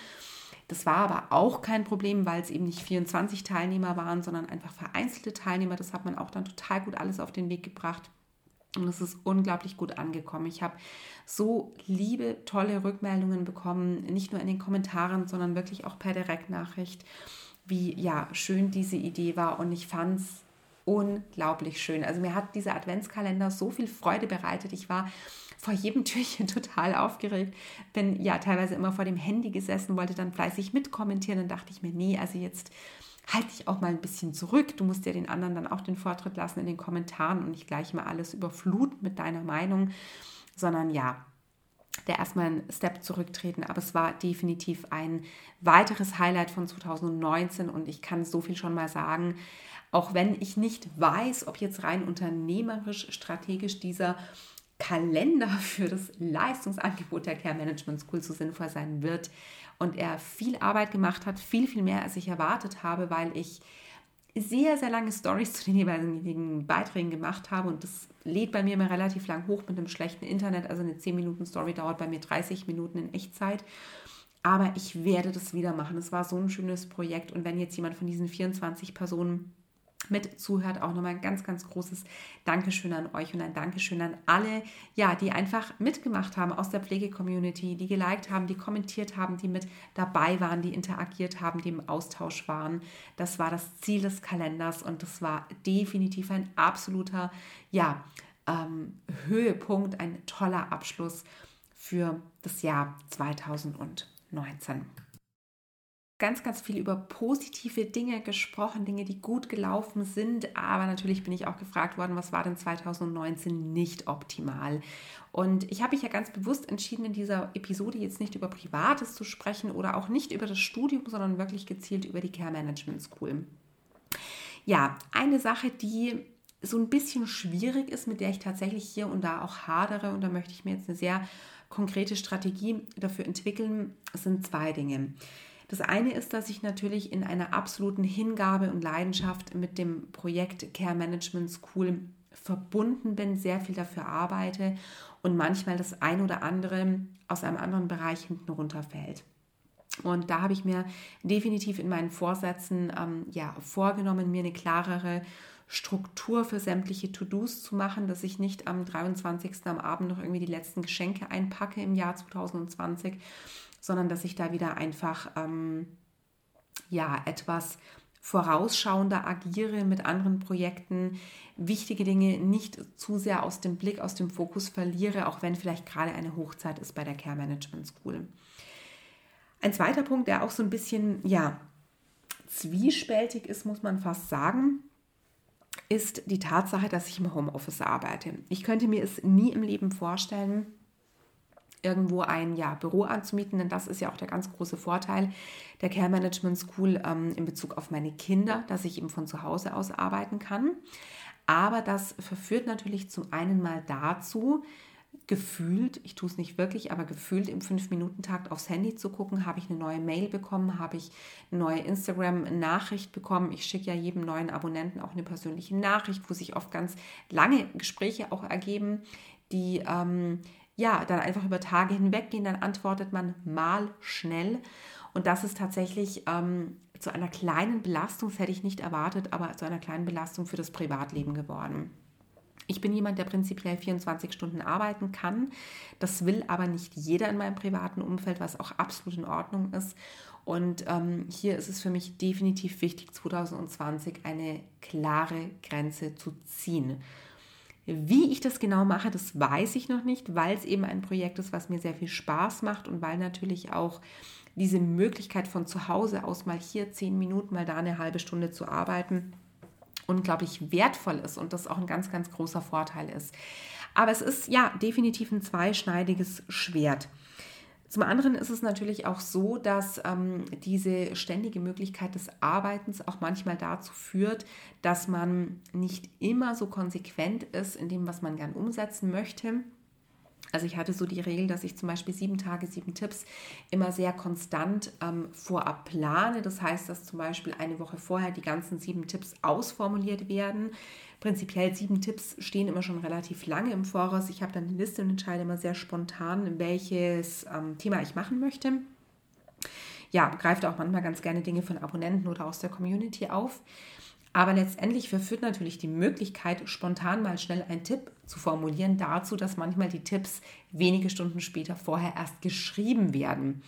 Das war aber auch kein Problem, weil es eben nicht 24 Teilnehmer waren, sondern einfach vereinzelte Teilnehmer. Das hat man auch dann total gut alles auf den Weg gebracht. Und es ist unglaublich gut angekommen. Ich habe so liebe, tolle Rückmeldungen bekommen, nicht nur in den Kommentaren, sondern wirklich auch per Direktnachricht, wie ja schön diese Idee war. Und ich fand es unglaublich schön. Also mir hat dieser Adventskalender so viel Freude bereitet. Ich war vor jedem Türchen [LAUGHS] total aufgeregt. Bin ja teilweise immer vor dem Handy gesessen, wollte dann fleißig mitkommentieren. Dann dachte ich mir, nee, also jetzt halte ich auch mal ein bisschen zurück. Du musst ja den anderen dann auch den Vortritt lassen in den Kommentaren und nicht gleich mal alles überfluten mit deiner Meinung, sondern ja, der erstmal einen Step zurücktreten. Aber es war definitiv ein weiteres Highlight von 2019 und ich kann so viel schon mal sagen. Auch wenn ich nicht weiß, ob jetzt rein unternehmerisch, strategisch dieser Kalender für das Leistungsangebot der Care Management School so sinnvoll sein wird. Und er viel Arbeit gemacht hat, viel, viel mehr, als ich erwartet habe, weil ich sehr, sehr lange Stories zu den jeweiligen Beiträgen gemacht habe und das lädt bei mir immer relativ lang hoch mit einem schlechten Internet. Also eine 10 Minuten Story dauert bei mir 30 Minuten in Echtzeit. Aber ich werde das wieder machen. Es war so ein schönes Projekt und wenn jetzt jemand von diesen 24 Personen mit zuhört, auch nochmal ein ganz, ganz großes Dankeschön an euch und ein Dankeschön an alle, ja, die einfach mitgemacht haben aus der Pflege-Community, die geliked haben, die kommentiert haben, die mit dabei waren, die interagiert haben, die im Austausch waren. Das war das Ziel des Kalenders und das war definitiv ein absoluter, ja, ähm, Höhepunkt, ein toller Abschluss für das Jahr 2019 ganz, ganz viel über positive Dinge gesprochen, Dinge, die gut gelaufen sind. Aber natürlich bin ich auch gefragt worden, was war denn 2019 nicht optimal? Und ich habe mich ja ganz bewusst entschieden, in dieser Episode jetzt nicht über Privates zu sprechen oder auch nicht über das Studium, sondern wirklich gezielt über die Care Management School. Ja, eine Sache, die so ein bisschen schwierig ist, mit der ich tatsächlich hier und da auch hadere, und da möchte ich mir jetzt eine sehr konkrete Strategie dafür entwickeln, sind zwei Dinge. Das eine ist, dass ich natürlich in einer absoluten Hingabe und Leidenschaft mit dem Projekt Care Management School verbunden bin, sehr viel dafür arbeite und manchmal das ein oder andere aus einem anderen Bereich hinten runterfällt. Und da habe ich mir definitiv in meinen Vorsätzen ähm, ja, vorgenommen, mir eine klarere Struktur für sämtliche To-Dos zu machen, dass ich nicht am 23. am Abend noch irgendwie die letzten Geschenke einpacke im Jahr 2020, sondern dass ich da wieder einfach ähm, ja etwas vorausschauender agiere mit anderen Projekten, wichtige Dinge nicht zu sehr aus dem Blick, aus dem Fokus verliere, auch wenn vielleicht gerade eine Hochzeit ist bei der Care Management School. Ein zweiter Punkt, der auch so ein bisschen, ja, zwiespältig ist, muss man fast sagen, ist die Tatsache, dass ich im Homeoffice arbeite. Ich könnte mir es nie im Leben vorstellen, irgendwo ein ja, Büro anzumieten, denn das ist ja auch der ganz große Vorteil der Care Management School ähm, in Bezug auf meine Kinder, dass ich eben von zu Hause aus arbeiten kann. Aber das verführt natürlich zum einen mal dazu, gefühlt, ich tue es nicht wirklich, aber gefühlt im 5-Minuten-Takt aufs Handy zu gucken, habe ich eine neue Mail bekommen, habe ich eine neue Instagram-Nachricht bekommen. Ich schicke ja jedem neuen Abonnenten auch eine persönliche Nachricht, wo sich oft ganz lange Gespräche auch ergeben, die ähm, ja dann einfach über Tage hinweg gehen. Dann antwortet man mal schnell. Und das ist tatsächlich ähm, zu einer kleinen Belastung, das hätte ich nicht erwartet, aber zu einer kleinen Belastung für das Privatleben geworden. Ich bin jemand, der prinzipiell 24 Stunden arbeiten kann. Das will aber nicht jeder in meinem privaten Umfeld, was auch absolut in Ordnung ist. Und ähm, hier ist es für mich definitiv wichtig, 2020 eine klare Grenze zu ziehen. Wie ich das genau mache, das weiß ich noch nicht, weil es eben ein Projekt ist, was mir sehr viel Spaß macht und weil natürlich auch diese Möglichkeit von zu Hause aus mal hier zehn Minuten, mal da eine halbe Stunde zu arbeiten, unglaublich wertvoll ist und das auch ein ganz, ganz großer Vorteil ist. Aber es ist ja definitiv ein zweischneidiges Schwert. Zum anderen ist es natürlich auch so, dass ähm, diese ständige Möglichkeit des Arbeitens auch manchmal dazu führt, dass man nicht immer so konsequent ist in dem, was man gern umsetzen möchte. Also ich hatte so die Regel, dass ich zum Beispiel sieben Tage, sieben Tipps immer sehr konstant ähm, vorab plane. Das heißt, dass zum Beispiel eine Woche vorher die ganzen sieben Tipps ausformuliert werden. Prinzipiell sieben Tipps stehen immer schon relativ lange im Voraus. Ich habe dann eine Liste und entscheide immer sehr spontan, welches ähm, Thema ich machen möchte. Ja, greift auch manchmal ganz gerne Dinge von Abonnenten oder aus der Community auf. Aber letztendlich verführt natürlich die Möglichkeit, spontan mal schnell einen Tipp zu formulieren, dazu, dass manchmal die Tipps wenige Stunden später vorher erst geschrieben werden.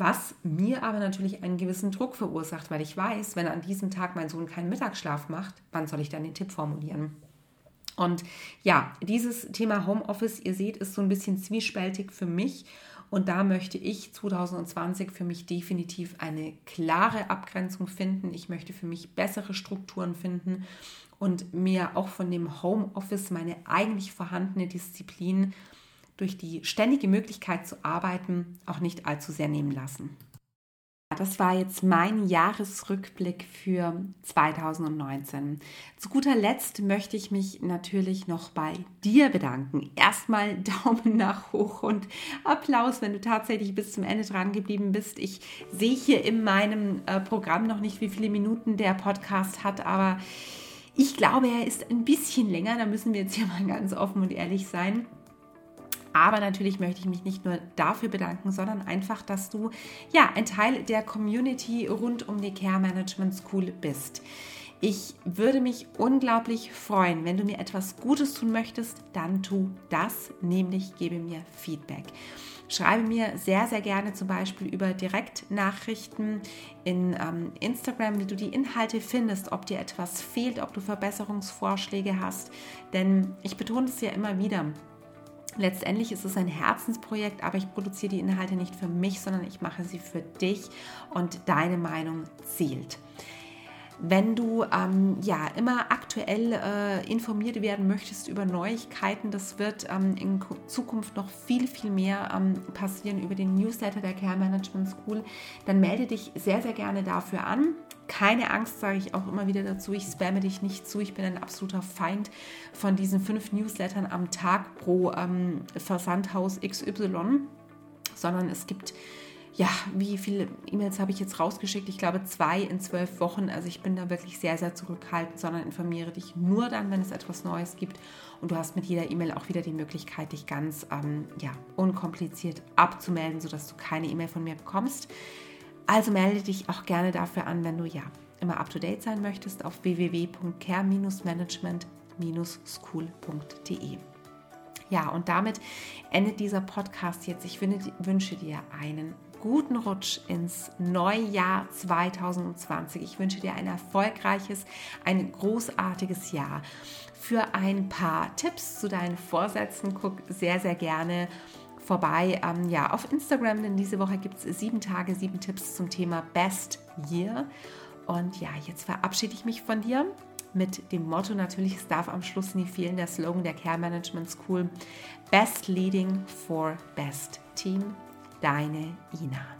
Was mir aber natürlich einen gewissen Druck verursacht, weil ich weiß, wenn an diesem Tag mein Sohn keinen Mittagsschlaf macht, wann soll ich dann den Tipp formulieren? Und ja, dieses Thema Homeoffice, ihr seht, ist so ein bisschen zwiespältig für mich und da möchte ich 2020 für mich definitiv eine klare Abgrenzung finden. Ich möchte für mich bessere Strukturen finden und mir auch von dem Homeoffice meine eigentlich vorhandene Disziplin durch die ständige Möglichkeit zu arbeiten auch nicht allzu sehr nehmen lassen. Das war jetzt mein Jahresrückblick für 2019. Zu guter Letzt möchte ich mich natürlich noch bei dir bedanken. Erstmal [LAUGHS] Daumen nach hoch und Applaus, wenn du tatsächlich bis zum Ende dran geblieben bist. Ich sehe hier in meinem äh, Programm noch nicht, wie viele Minuten der Podcast hat, aber ich glaube, er ist ein bisschen länger. Da müssen wir jetzt hier mal ganz offen und ehrlich sein. Aber natürlich möchte ich mich nicht nur dafür bedanken, sondern einfach, dass du ja ein Teil der Community rund um die Care Management School bist. Ich würde mich unglaublich freuen, wenn du mir etwas Gutes tun möchtest, dann tu das, nämlich gebe mir Feedback. Schreibe mir sehr, sehr gerne zum Beispiel über Direktnachrichten in ähm, Instagram, wie du die Inhalte findest, ob dir etwas fehlt, ob du Verbesserungsvorschläge hast. Denn ich betone es ja immer wieder, Letztendlich ist es ein Herzensprojekt, aber ich produziere die Inhalte nicht für mich, sondern ich mache sie für dich und deine Meinung zählt. Wenn du ähm, ja immer aktuell äh, informiert werden möchtest über Neuigkeiten, das wird ähm, in Zukunft noch viel, viel mehr ähm, passieren über den Newsletter der Care Management School, dann melde dich sehr, sehr gerne dafür an. Keine Angst, sage ich auch immer wieder dazu. Ich spamme dich nicht zu. Ich bin ein absoluter Feind von diesen fünf Newslettern am Tag pro ähm, Versandhaus XY, sondern es gibt ja, wie viele E-Mails habe ich jetzt rausgeschickt? Ich glaube zwei in zwölf Wochen. Also ich bin da wirklich sehr, sehr zurückhaltend, sondern informiere dich nur dann, wenn es etwas Neues gibt. Und du hast mit jeder E-Mail auch wieder die Möglichkeit, dich ganz ähm, ja, unkompliziert abzumelden, sodass du keine E-Mail von mir bekommst. Also melde dich auch gerne dafür an, wenn du ja immer up to date sein möchtest auf www.care-management-school.de. Ja, und damit endet dieser Podcast jetzt. Ich wünsche dir einen guten Rutsch ins neue Jahr 2020. Ich wünsche dir ein erfolgreiches, ein großartiges Jahr. Für ein paar Tipps zu deinen Vorsätzen guck sehr, sehr gerne vorbei ähm, ja, auf Instagram, denn diese Woche gibt es sieben Tage, sieben Tipps zum Thema Best Year. Und ja, jetzt verabschiede ich mich von dir mit dem Motto natürlich, es darf am Schluss nie fehlen, der Slogan der Care Management School, Best Leading for Best Team, deine Ina.